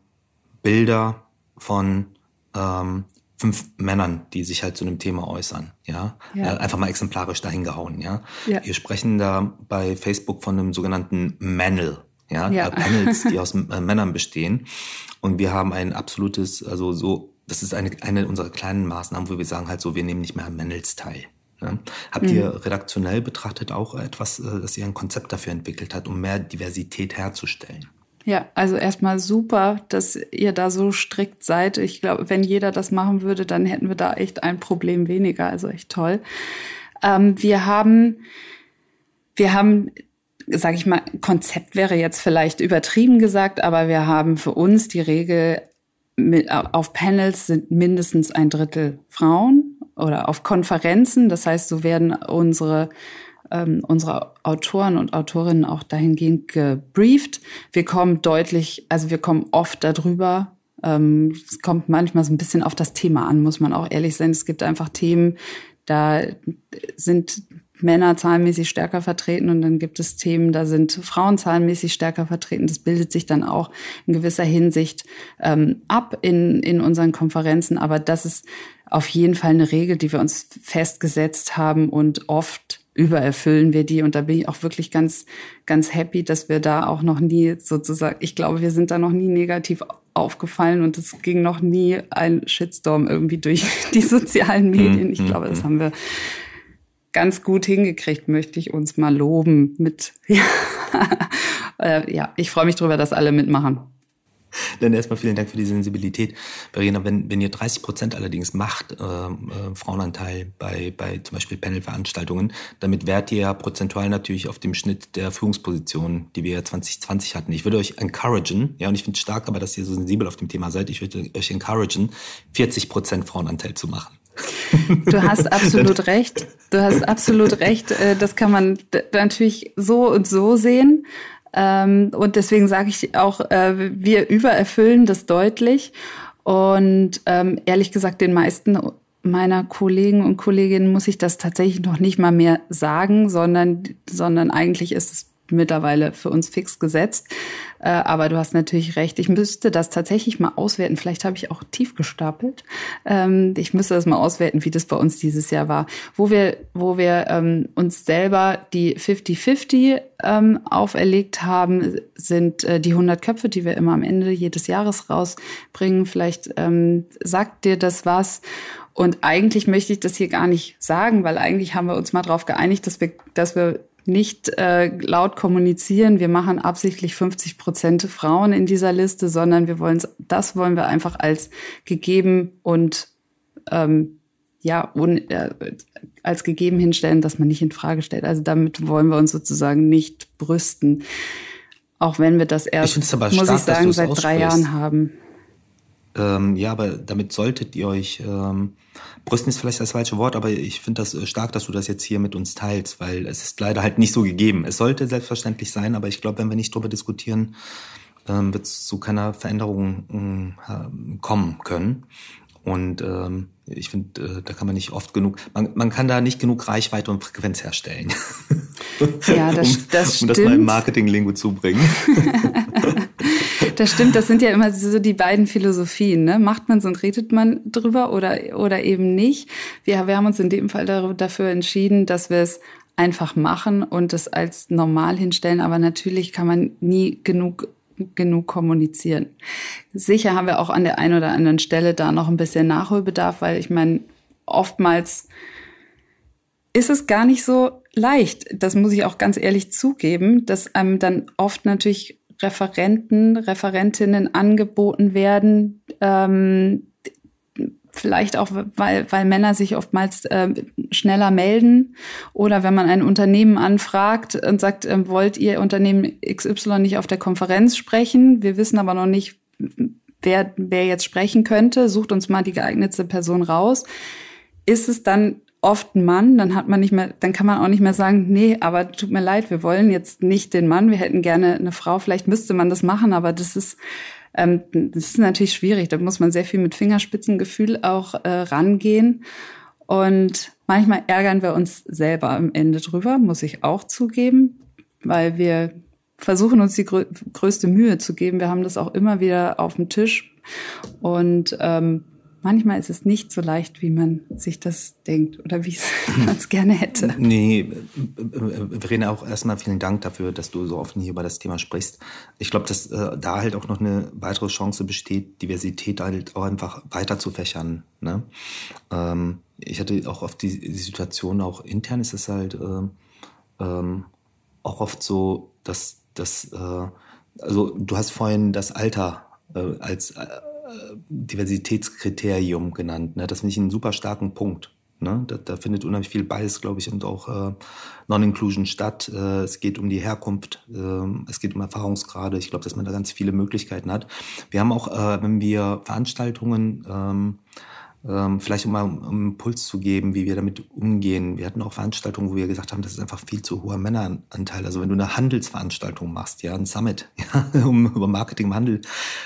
Bilder von ähm, fünf Männern, die sich halt zu einem Thema äußern, ja, ja. Äh, einfach mal exemplarisch dahingehauen, ja? ja. Wir sprechen da bei Facebook von einem sogenannten Manel, ja, ja. Äh, Panels, die aus äh, Männern bestehen, und wir haben ein absolutes, also so, das ist eine eine unserer kleinen Maßnahmen, wo wir sagen halt so, wir nehmen nicht mehr an Männels teil. Ja. Habt mhm. ihr redaktionell betrachtet auch etwas, äh, dass ihr ein Konzept dafür entwickelt habt, um mehr Diversität herzustellen? Ja, also erstmal super, dass ihr da so strikt seid. Ich glaube, wenn jeder das machen würde, dann hätten wir da echt ein Problem weniger. Also echt toll. Ähm, wir haben, wir haben, sage ich mal, Konzept wäre jetzt vielleicht übertrieben gesagt, aber wir haben für uns die Regel, mit, auf Panels sind mindestens ein Drittel Frauen oder auf Konferenzen. Das heißt, so werden unsere ähm, unsere Autoren und Autorinnen auch dahingehend gebrieft. Wir kommen deutlich, also wir kommen oft darüber. Ähm, es kommt manchmal so ein bisschen auf das Thema an, muss man auch ehrlich sein. Es gibt einfach Themen, da sind Männer zahlenmäßig stärker vertreten und dann gibt es Themen, da sind Frauen zahlenmäßig stärker vertreten. Das bildet sich dann auch in gewisser Hinsicht ähm, ab in, in unseren Konferenzen. Aber das ist auf jeden Fall eine Regel, die wir uns festgesetzt haben und oft übererfüllen wir die. Und da bin ich auch wirklich ganz, ganz happy, dass wir da auch noch nie sozusagen, ich glaube, wir sind da noch nie negativ aufgefallen und es ging noch nie ein Shitstorm irgendwie durch die sozialen Medien. Ich mhm, glaube, das mhm. haben wir ganz gut hingekriegt, möchte ich uns mal loben mit, ja, äh, ja ich freue mich drüber, dass alle mitmachen. Dann erstmal vielen Dank für die Sensibilität. Verena, wenn, wenn ihr 30 Prozent allerdings macht, äh, äh, Frauenanteil bei, bei zum Beispiel Panelveranstaltungen, damit wärt ihr ja prozentual natürlich auf dem Schnitt der Führungspositionen, die wir ja 2020 hatten. Ich würde euch encouragen, ja, und ich finde es stark, aber dass ihr so sensibel auf dem Thema seid, ich würde euch encouragen, 40 Prozent Frauenanteil zu machen. Du hast absolut recht. Du hast absolut recht. Äh, das kann man natürlich so und so sehen. Ähm, und deswegen sage ich auch, äh, wir übererfüllen das deutlich. Und ähm, ehrlich gesagt, den meisten meiner Kollegen und Kolleginnen muss ich das tatsächlich noch nicht mal mehr sagen, sondern, sondern eigentlich ist es mittlerweile für uns fix gesetzt. Äh, aber du hast natürlich recht. Ich müsste das tatsächlich mal auswerten. Vielleicht habe ich auch tief gestapelt. Ähm, ich müsste das mal auswerten, wie das bei uns dieses Jahr war. Wo wir, wo wir ähm, uns selber die 50-50 ähm, auferlegt haben, sind äh, die 100 Köpfe, die wir immer am Ende jedes Jahres rausbringen. Vielleicht ähm, sagt dir das was. Und eigentlich möchte ich das hier gar nicht sagen, weil eigentlich haben wir uns mal darauf geeinigt, dass wir, dass wir nicht äh, laut kommunizieren, wir machen absichtlich 50 Prozent Frauen in dieser Liste, sondern wir wollen das wollen wir einfach als gegeben und ähm, ja un, äh, als gegeben hinstellen, dass man nicht in Frage stellt. Also damit wollen wir uns sozusagen nicht brüsten, auch wenn wir das erst, muss stark, ich sagen, seit drei Jahren haben. Ähm, ja, aber damit solltet ihr euch ähm, brüsten ist vielleicht das falsche Wort, aber ich finde das äh, stark, dass du das jetzt hier mit uns teilst, weil es ist leider halt nicht so gegeben. Es sollte selbstverständlich sein, aber ich glaube, wenn wir nicht darüber diskutieren, ähm, wird es zu keiner Veränderung äh, kommen können. Und ähm, ich finde, äh, da kann man nicht oft genug, man, man kann da nicht genug Reichweite und Frequenz herstellen. Ja, das, um, das stimmt. Um das mal im Marketing-Lingo zu bringen. Das stimmt, das sind ja immer so die beiden Philosophien. Ne? Macht man es und redet man drüber oder, oder eben nicht? Wir, wir haben uns in dem Fall dafür entschieden, dass wir es einfach machen und es als normal hinstellen. Aber natürlich kann man nie genug genug kommunizieren. Sicher haben wir auch an der einen oder anderen Stelle da noch ein bisschen Nachholbedarf, weil ich meine, oftmals ist es gar nicht so leicht. Das muss ich auch ganz ehrlich zugeben, dass einem dann oft natürlich Referenten, Referentinnen angeboten werden, ähm, vielleicht auch, weil, weil Männer sich oftmals äh, schneller melden oder wenn man ein Unternehmen anfragt und sagt, äh, wollt ihr Unternehmen XY nicht auf der Konferenz sprechen? Wir wissen aber noch nicht, wer, wer jetzt sprechen könnte. Sucht uns mal die geeignete Person raus. Ist es dann oft ein Mann, dann hat man nicht mehr, dann kann man auch nicht mehr sagen, nee, aber tut mir leid, wir wollen jetzt nicht den Mann, wir hätten gerne eine Frau. Vielleicht müsste man das machen, aber das ist, ähm, das ist natürlich schwierig. Da muss man sehr viel mit Fingerspitzengefühl auch äh, rangehen. Und manchmal ärgern wir uns selber am Ende drüber, muss ich auch zugeben, weil wir versuchen uns die grö größte Mühe zu geben. Wir haben das auch immer wieder auf dem Tisch und ähm, manchmal ist es nicht so leicht, wie man sich das denkt oder wie man es gerne hätte. Nee, Verena, auch erstmal vielen Dank dafür, dass du so offen hier über das Thema sprichst. Ich glaube, dass äh, da halt auch noch eine weitere Chance besteht, Diversität halt auch einfach weiter zu fächern. Ne? Ähm, ich hatte auch oft die, die, Situation, auch intern ist es halt äh, ähm, auch oft so, dass das, äh, also du hast vorhin das Alter äh, als äh, Diversitätskriterium genannt. Ne? Das finde ich einen super starken Punkt. Ne? Da, da findet unheimlich viel Bias, glaube ich, und auch äh, Non-Inclusion statt. Äh, es geht um die Herkunft, äh, es geht um Erfahrungsgrade. Ich glaube, dass man da ganz viele Möglichkeiten hat. Wir haben auch, äh, wenn wir Veranstaltungen ähm, ähm, vielleicht um mal einen Impuls zu geben, wie wir damit umgehen. Wir hatten auch Veranstaltungen, wo wir gesagt haben, das ist einfach viel zu hoher Männeranteil. Also wenn du eine Handelsveranstaltung machst, ja, ein Summit, ja, um über Marketing im Handel,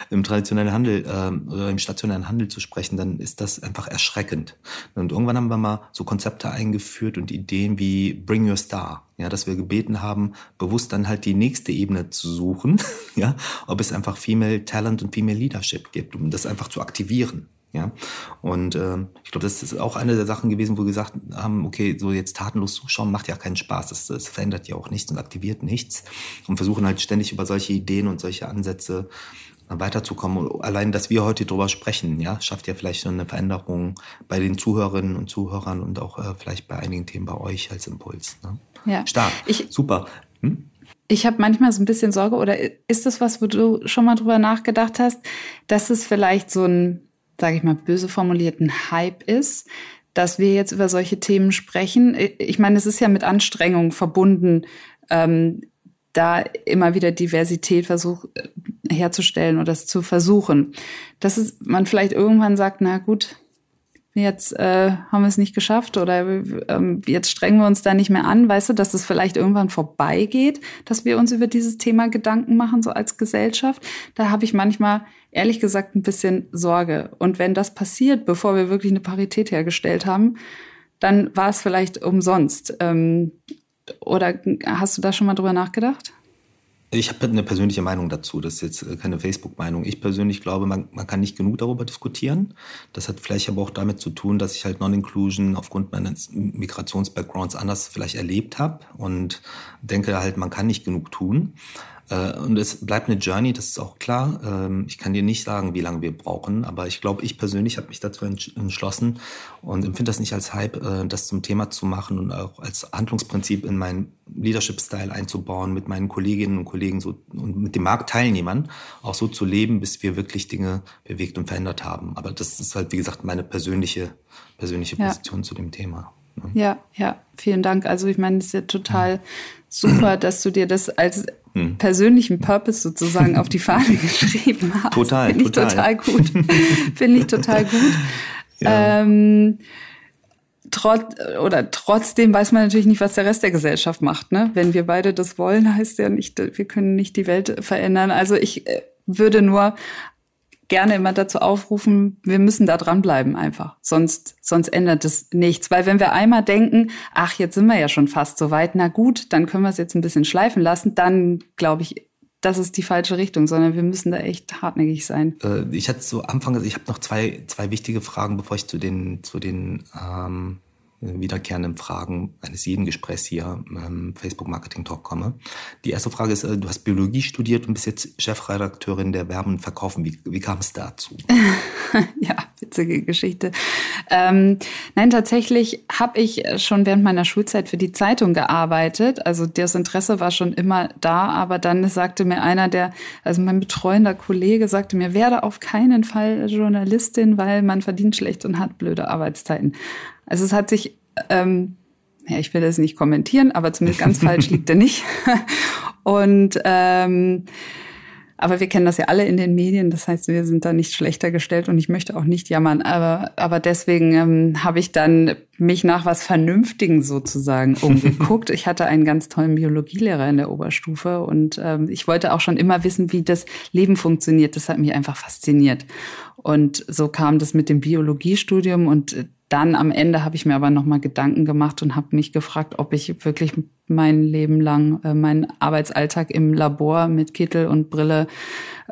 im traditionellen Handel ähm, oder im stationären Handel zu sprechen, dann ist das einfach erschreckend. Und irgendwann haben wir mal so Konzepte eingeführt und Ideen wie Bring Your Star. Ja, dass wir gebeten haben, bewusst dann halt die nächste Ebene zu suchen, ja, ob es einfach Female Talent und Female Leadership gibt, um das einfach zu aktivieren. Ja, und äh, ich glaube, das ist auch eine der Sachen gewesen, wo wir gesagt haben, okay, so jetzt tatenlos zuschauen macht ja keinen Spaß, das, das verändert ja auch nichts und aktiviert nichts und versuchen halt ständig über solche Ideen und solche Ansätze weiterzukommen. Allein, dass wir heute drüber sprechen, ja, schafft ja vielleicht schon eine Veränderung bei den Zuhörerinnen und Zuhörern und auch äh, vielleicht bei einigen Themen bei euch als Impuls. Ne? Ja. Stark, ich, super. Hm? Ich habe manchmal so ein bisschen Sorge, oder ist das was, wo du schon mal drüber nachgedacht hast, dass es vielleicht so ein sage ich mal, böse formulierten Hype ist, dass wir jetzt über solche Themen sprechen. Ich meine, es ist ja mit Anstrengung verbunden, ähm, da immer wieder Diversität versuch, äh, herzustellen oder es zu versuchen. Dass es, man vielleicht irgendwann sagt, na gut, jetzt äh, haben wir es nicht geschafft oder ähm, jetzt strengen wir uns da nicht mehr an, weißt du, dass es vielleicht irgendwann vorbeigeht, dass wir uns über dieses Thema Gedanken machen, so als Gesellschaft. Da habe ich manchmal ehrlich gesagt ein bisschen Sorge. Und wenn das passiert, bevor wir wirklich eine Parität hergestellt haben, dann war es vielleicht umsonst. Ähm, oder hast du da schon mal drüber nachgedacht? Ich habe eine persönliche Meinung dazu. Das ist jetzt äh, keine Facebook-Meinung. Ich persönlich glaube, man, man kann nicht genug darüber diskutieren. Das hat vielleicht aber auch damit zu tun, dass ich halt Non-Inclusion aufgrund meines Migrationsbackgrounds anders vielleicht erlebt habe und denke halt, man kann nicht genug tun. Äh, und es bleibt eine Journey, das ist auch klar. Ähm, ich kann dir nicht sagen, wie lange wir brauchen, aber ich glaube, ich persönlich habe mich dazu entschlossen und empfinde das nicht als Hype, äh, das zum Thema zu machen und auch als Handlungsprinzip in meinen Leadership-Style einzubauen, mit meinen Kolleginnen und Kollegen so und mit den Marktteilnehmern auch so zu leben, bis wir wirklich Dinge bewegt und verändert haben. Aber das ist halt, wie gesagt, meine persönliche, persönliche Position ja. zu dem Thema. Ja, ja, vielen Dank. Also ich meine, es ist ja total super, dass du dir das als hm. persönlichen Purpose sozusagen auf die Fahne geschrieben hast. Total, Finde ich total, gut. Finde ich total gut. Ja. Ähm, trotz oder trotzdem weiß man natürlich nicht, was der Rest der Gesellschaft macht. Ne? Wenn wir beide das wollen, heißt ja nicht, wir können nicht die Welt verändern. Also ich äh, würde nur gerne immer dazu aufrufen, wir müssen da dranbleiben einfach. Sonst, sonst ändert es nichts. Weil wenn wir einmal denken, ach, jetzt sind wir ja schon fast so weit, na gut, dann können wir es jetzt ein bisschen schleifen lassen, dann glaube ich, das ist die falsche Richtung, sondern wir müssen da echt hartnäckig sein. Äh, ich hatte so Anfang, ich habe noch zwei, zwei wichtige Fragen, bevor ich zu den, zu den ähm, wiederkehrenden Fragen eines jeden Gesprächs hier im Facebook Marketing Talk komme. Die erste Frage ist, äh, du hast Biologie studiert und bist jetzt Chefredakteurin der Werben und Verkaufen. Wie, wie kam es dazu? ja, witzige Geschichte. Ähm, nein, tatsächlich habe ich schon während meiner Schulzeit für die Zeitung gearbeitet. Also das Interesse war schon immer da, aber dann sagte mir einer der, also mein betreuender Kollege sagte mir, werde auf keinen Fall Journalistin, weil man verdient schlecht und hat blöde Arbeitszeiten. Also es hat sich, ähm, ja, ich will das nicht kommentieren, aber zumindest ganz falsch liegt er nicht. Und ähm, aber wir kennen das ja alle in den Medien, das heißt, wir sind da nicht schlechter gestellt und ich möchte auch nicht jammern. Aber, aber deswegen ähm, habe ich dann mich nach was Vernünftigen sozusagen umgeguckt. ich hatte einen ganz tollen Biologielehrer in der Oberstufe und ähm, ich wollte auch schon immer wissen, wie das Leben funktioniert. Das hat mich einfach fasziniert. Und so kam das mit dem Biologiestudium und dann am Ende habe ich mir aber nochmal Gedanken gemacht und habe mich gefragt, ob ich wirklich mein Leben lang äh, meinen Arbeitsalltag im Labor mit Kittel und Brille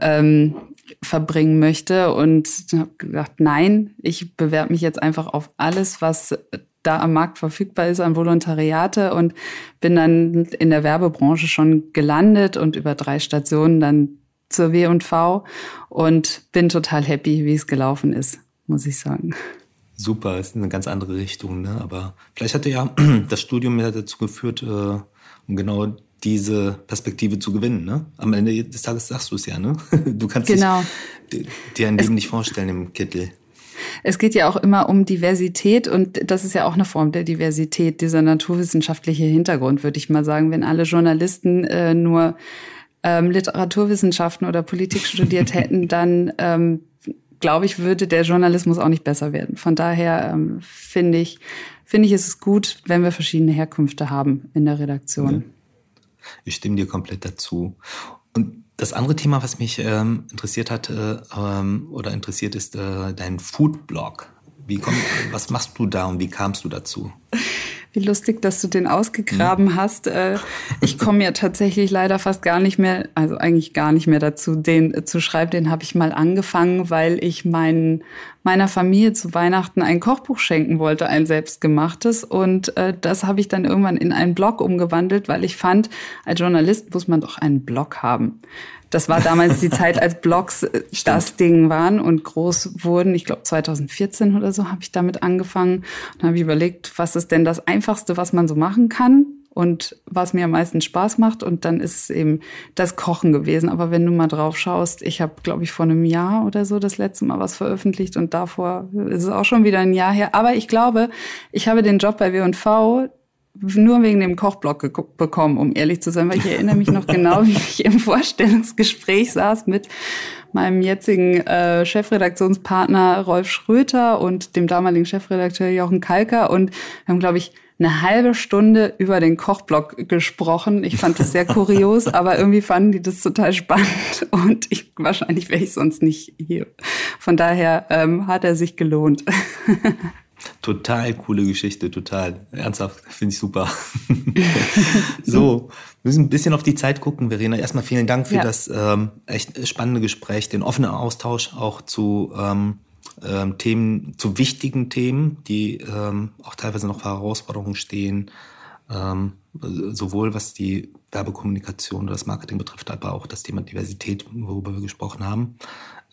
ähm, verbringen möchte. Und habe gedacht, nein, ich bewerbe mich jetzt einfach auf alles, was da am Markt verfügbar ist an Volontariate und bin dann in der Werbebranche schon gelandet und über drei Stationen dann zur W&V und bin total happy, wie es gelaufen ist, muss ich sagen super, ist eine ganz andere Richtung. Ne? Aber vielleicht hatte ja das Studium ja dazu geführt, äh, um genau diese Perspektive zu gewinnen. Ne? Am Ende des Tages sagst du es ja. Ne? Du kannst genau. dich, dir ein Leben nicht vorstellen im Kittel. Es geht ja auch immer um Diversität und das ist ja auch eine Form der Diversität, dieser naturwissenschaftliche Hintergrund, würde ich mal sagen. Wenn alle Journalisten äh, nur ähm, Literaturwissenschaften oder Politik studiert hätten, dann ähm, glaube ich, würde der Journalismus auch nicht besser werden. Von daher ähm, finde ich, finde ich, ist es gut, wenn wir verschiedene Herkünfte haben in der Redaktion. Ja. Ich stimme dir komplett dazu. Und das andere Thema, was mich ähm, interessiert hat äh, ähm, oder interessiert, ist äh, dein Foodblog. Wie komm, was machst du da und wie kamst du dazu? Wie lustig, dass du den ausgegraben mhm. hast. Äh, ich komme ja tatsächlich leider fast gar nicht mehr, also eigentlich gar nicht mehr dazu, den zu schreiben. Den habe ich mal angefangen, weil ich mein, meiner Familie zu Weihnachten ein Kochbuch schenken wollte, ein selbstgemachtes. Und äh, das habe ich dann irgendwann in einen Blog umgewandelt, weil ich fand, als Journalist muss man doch einen Blog haben. Das war damals die Zeit, als Blogs äh, das Ding waren und groß wurden. Ich glaube 2014 oder so habe ich damit angefangen und habe überlegt, was ist denn das Einfachste, was man so machen kann und was mir am meisten Spaß macht. Und dann ist es eben das Kochen gewesen. Aber wenn du mal drauf schaust, ich habe, glaube ich, vor einem Jahr oder so das letzte Mal was veröffentlicht und davor ist es auch schon wieder ein Jahr her. Aber ich glaube, ich habe den Job bei W&V nur wegen dem Kochblock bekommen, um ehrlich zu sein, weil ich erinnere mich noch genau, wie ich im Vorstellungsgespräch saß mit meinem jetzigen äh, Chefredaktionspartner Rolf Schröter und dem damaligen Chefredakteur Jochen Kalker und wir haben, glaube ich, eine halbe Stunde über den Kochblock gesprochen. Ich fand das sehr kurios, aber irgendwie fanden die das total spannend und ich wahrscheinlich wäre ich sonst nicht hier. Von daher ähm, hat er sich gelohnt. Total coole Geschichte, total. Ernsthaft, finde ich super. so, wir müssen ein bisschen auf die Zeit gucken, Verena. Erstmal vielen Dank für ja. das ähm, echt spannende Gespräch, den offenen Austausch auch zu ähm, ähm, Themen, zu wichtigen Themen, die ähm, auch teilweise noch vor Herausforderungen stehen. Ähm, sowohl was die Werbekommunikation oder das Marketing betrifft, aber auch das Thema Diversität, worüber wir gesprochen haben,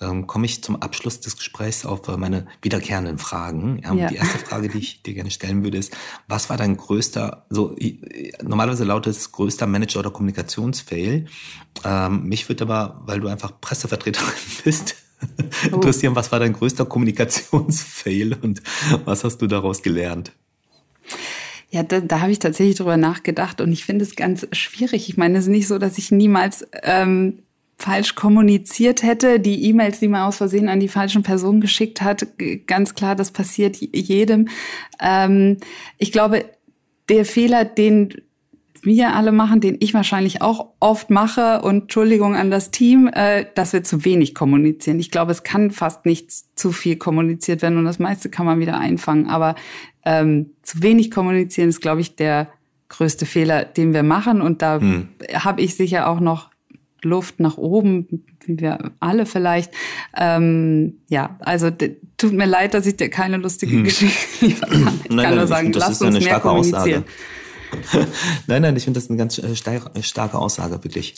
ähm, komme ich zum Abschluss des Gesprächs auf äh, meine wiederkehrenden Fragen. Ja, ja. Die erste Frage, die ich dir gerne stellen würde, ist, was war dein größter, so normalerweise lautet es größter Manager- oder Kommunikationsfail. Ähm, mich würde aber, weil du einfach Pressevertreterin bist. interessieren, was war dein größter Kommunikationsfail und was hast du daraus gelernt? Ja, da, da habe ich tatsächlich drüber nachgedacht und ich finde es ganz schwierig. Ich meine, es ist nicht so, dass ich niemals ähm, falsch kommuniziert hätte, die E-Mails, die man aus Versehen an die falschen Personen geschickt hat, ganz klar, das passiert jedem. Ähm, ich glaube, der Fehler, den wir alle machen, den ich wahrscheinlich auch oft mache und Entschuldigung an das Team, äh, dass wir zu wenig kommunizieren. Ich glaube, es kann fast nicht zu viel kommuniziert werden und das meiste kann man wieder einfangen. Aber ähm, zu wenig kommunizieren ist, glaube ich, der größte Fehler, den wir machen. Und da hm. habe ich sicher auch noch Luft nach oben, wie wir alle vielleicht. Ähm, ja, also tut mir leid, dass ich dir keine lustige hm. Geschichte liefern kann. Ich nein, kann nur sagen, lass uns mehr kommunizieren. nein, nein, ich finde das eine ganz äh, starke Aussage, wirklich.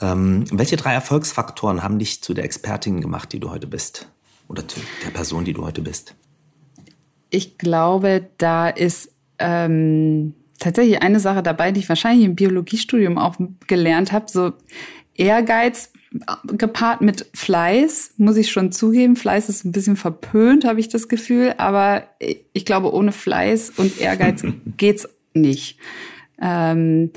Ähm, welche drei Erfolgsfaktoren haben dich zu der Expertin gemacht, die du heute bist? Oder zu der Person, die du heute bist? Ich glaube, da ist ähm, tatsächlich eine Sache dabei, die ich wahrscheinlich im Biologiestudium auch gelernt habe. So Ehrgeiz gepaart mit Fleiß, muss ich schon zugeben. Fleiß ist ein bisschen verpönt, habe ich das Gefühl. Aber ich glaube, ohne Fleiß und Ehrgeiz geht's nicht. Ähm,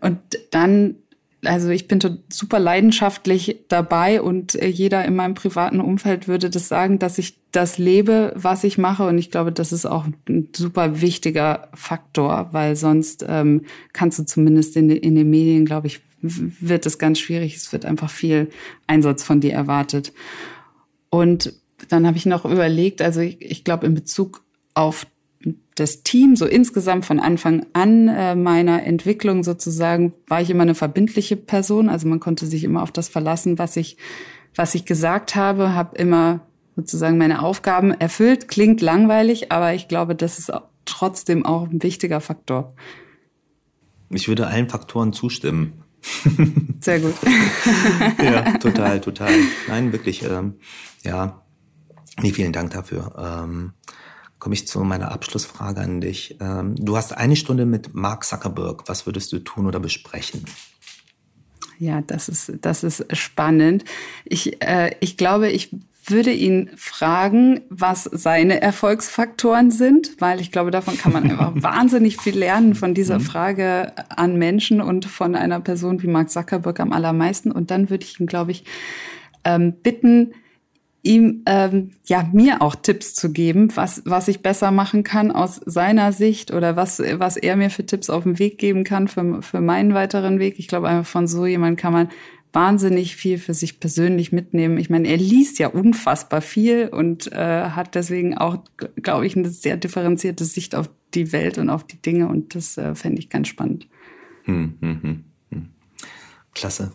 und dann, also ich bin super leidenschaftlich dabei und jeder in meinem privaten Umfeld würde das sagen, dass ich das lebe, was ich mache. Und ich glaube, das ist auch ein super wichtiger Faktor, weil sonst ähm, kannst du zumindest in, in den Medien, glaube ich, wird es ganz schwierig. Es wird einfach viel Einsatz von dir erwartet. Und dann habe ich noch überlegt, also ich, ich glaube in Bezug auf das Team, so insgesamt von Anfang an äh, meiner Entwicklung sozusagen, war ich immer eine verbindliche Person. Also man konnte sich immer auf das verlassen, was ich, was ich gesagt habe, habe immer sozusagen meine Aufgaben erfüllt. Klingt langweilig, aber ich glaube, das ist trotzdem auch ein wichtiger Faktor. Ich würde allen Faktoren zustimmen. Sehr gut. ja, total, total. Nein, wirklich, ähm, ja. Nee, vielen Dank dafür. Ähm, Komme ich zu meiner Abschlussfrage an dich. Ähm, du hast eine Stunde mit Mark Zuckerberg. Was würdest du tun oder besprechen? Ja, das ist, das ist spannend. Ich, äh, ich glaube, ich würde ihn fragen, was seine Erfolgsfaktoren sind, weil ich glaube, davon kann man einfach wahnsinnig viel lernen von dieser mhm. Frage an Menschen und von einer Person wie Mark Zuckerberg am allermeisten. Und dann würde ich ihn, glaube ich, ähm, bitten, ihm ähm, ja mir auch Tipps zu geben, was was ich besser machen kann aus seiner Sicht oder was was er mir für Tipps auf den Weg geben kann für für meinen weiteren Weg. Ich glaube einfach von so jemand kann man wahnsinnig viel für sich persönlich mitnehmen. Ich meine, er liest ja unfassbar viel und äh, hat deswegen auch, glaube ich, eine sehr differenzierte Sicht auf die Welt und auf die Dinge und das äh, fände ich ganz spannend. Hm, hm, hm, hm. Klasse.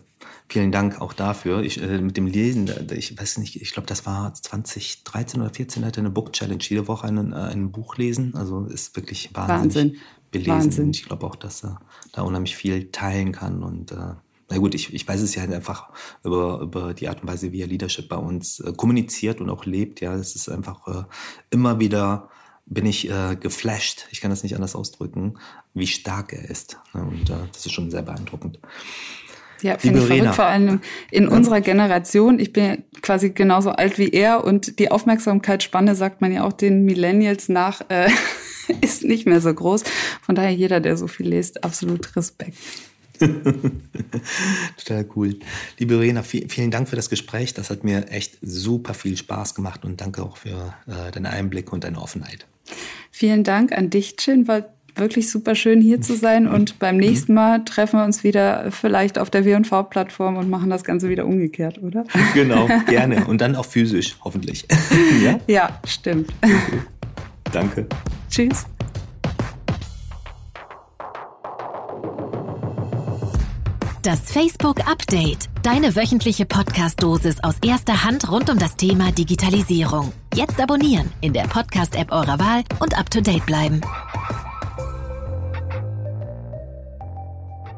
Vielen Dank auch dafür. Ich, äh, mit dem Lesen, ich weiß nicht, ich glaube, das war 2013 oder 14, hatte eine Book Challenge. Jede Woche ein, äh, ein Buch lesen. Also ist wirklich wahnsinnig Wahnsinn. belesen. Wahnsinn. Und ich glaube auch, dass er da unheimlich viel teilen kann und äh, na gut, ich, ich weiß es ja halt einfach über, über die Art und Weise, wie er Leadership bei uns äh, kommuniziert und auch lebt. Ja, es ist einfach äh, immer wieder bin ich äh, geflasht, ich kann das nicht anders ausdrücken, wie stark er ist. Ne? Und äh, das ist schon sehr beeindruckend. Ja, finde ich verrückt, vor allem in ja. unserer Generation. Ich bin quasi genauso alt wie er und die Aufmerksamkeitsspanne, sagt man ja auch den Millennials nach, äh, ist nicht mehr so groß. Von daher jeder, der so viel liest, absolut Respekt. Total cool. Liebe Verena, vielen Dank für das Gespräch. Das hat mir echt super viel Spaß gemacht und danke auch für äh, deinen Einblick und deine Offenheit. Vielen Dank an dich, Chin. War wirklich super schön hier zu sein und beim nächsten Mal treffen wir uns wieder vielleicht auf der W&V-Plattform und machen das Ganze wieder umgekehrt, oder? Genau, gerne. Und dann auch physisch, hoffentlich. ja? ja, stimmt. Danke. Tschüss. Das Facebook Update. Deine wöchentliche Podcast-Dosis aus erster Hand rund um das Thema Digitalisierung. Jetzt abonnieren in der Podcast-App eurer Wahl und up to date bleiben.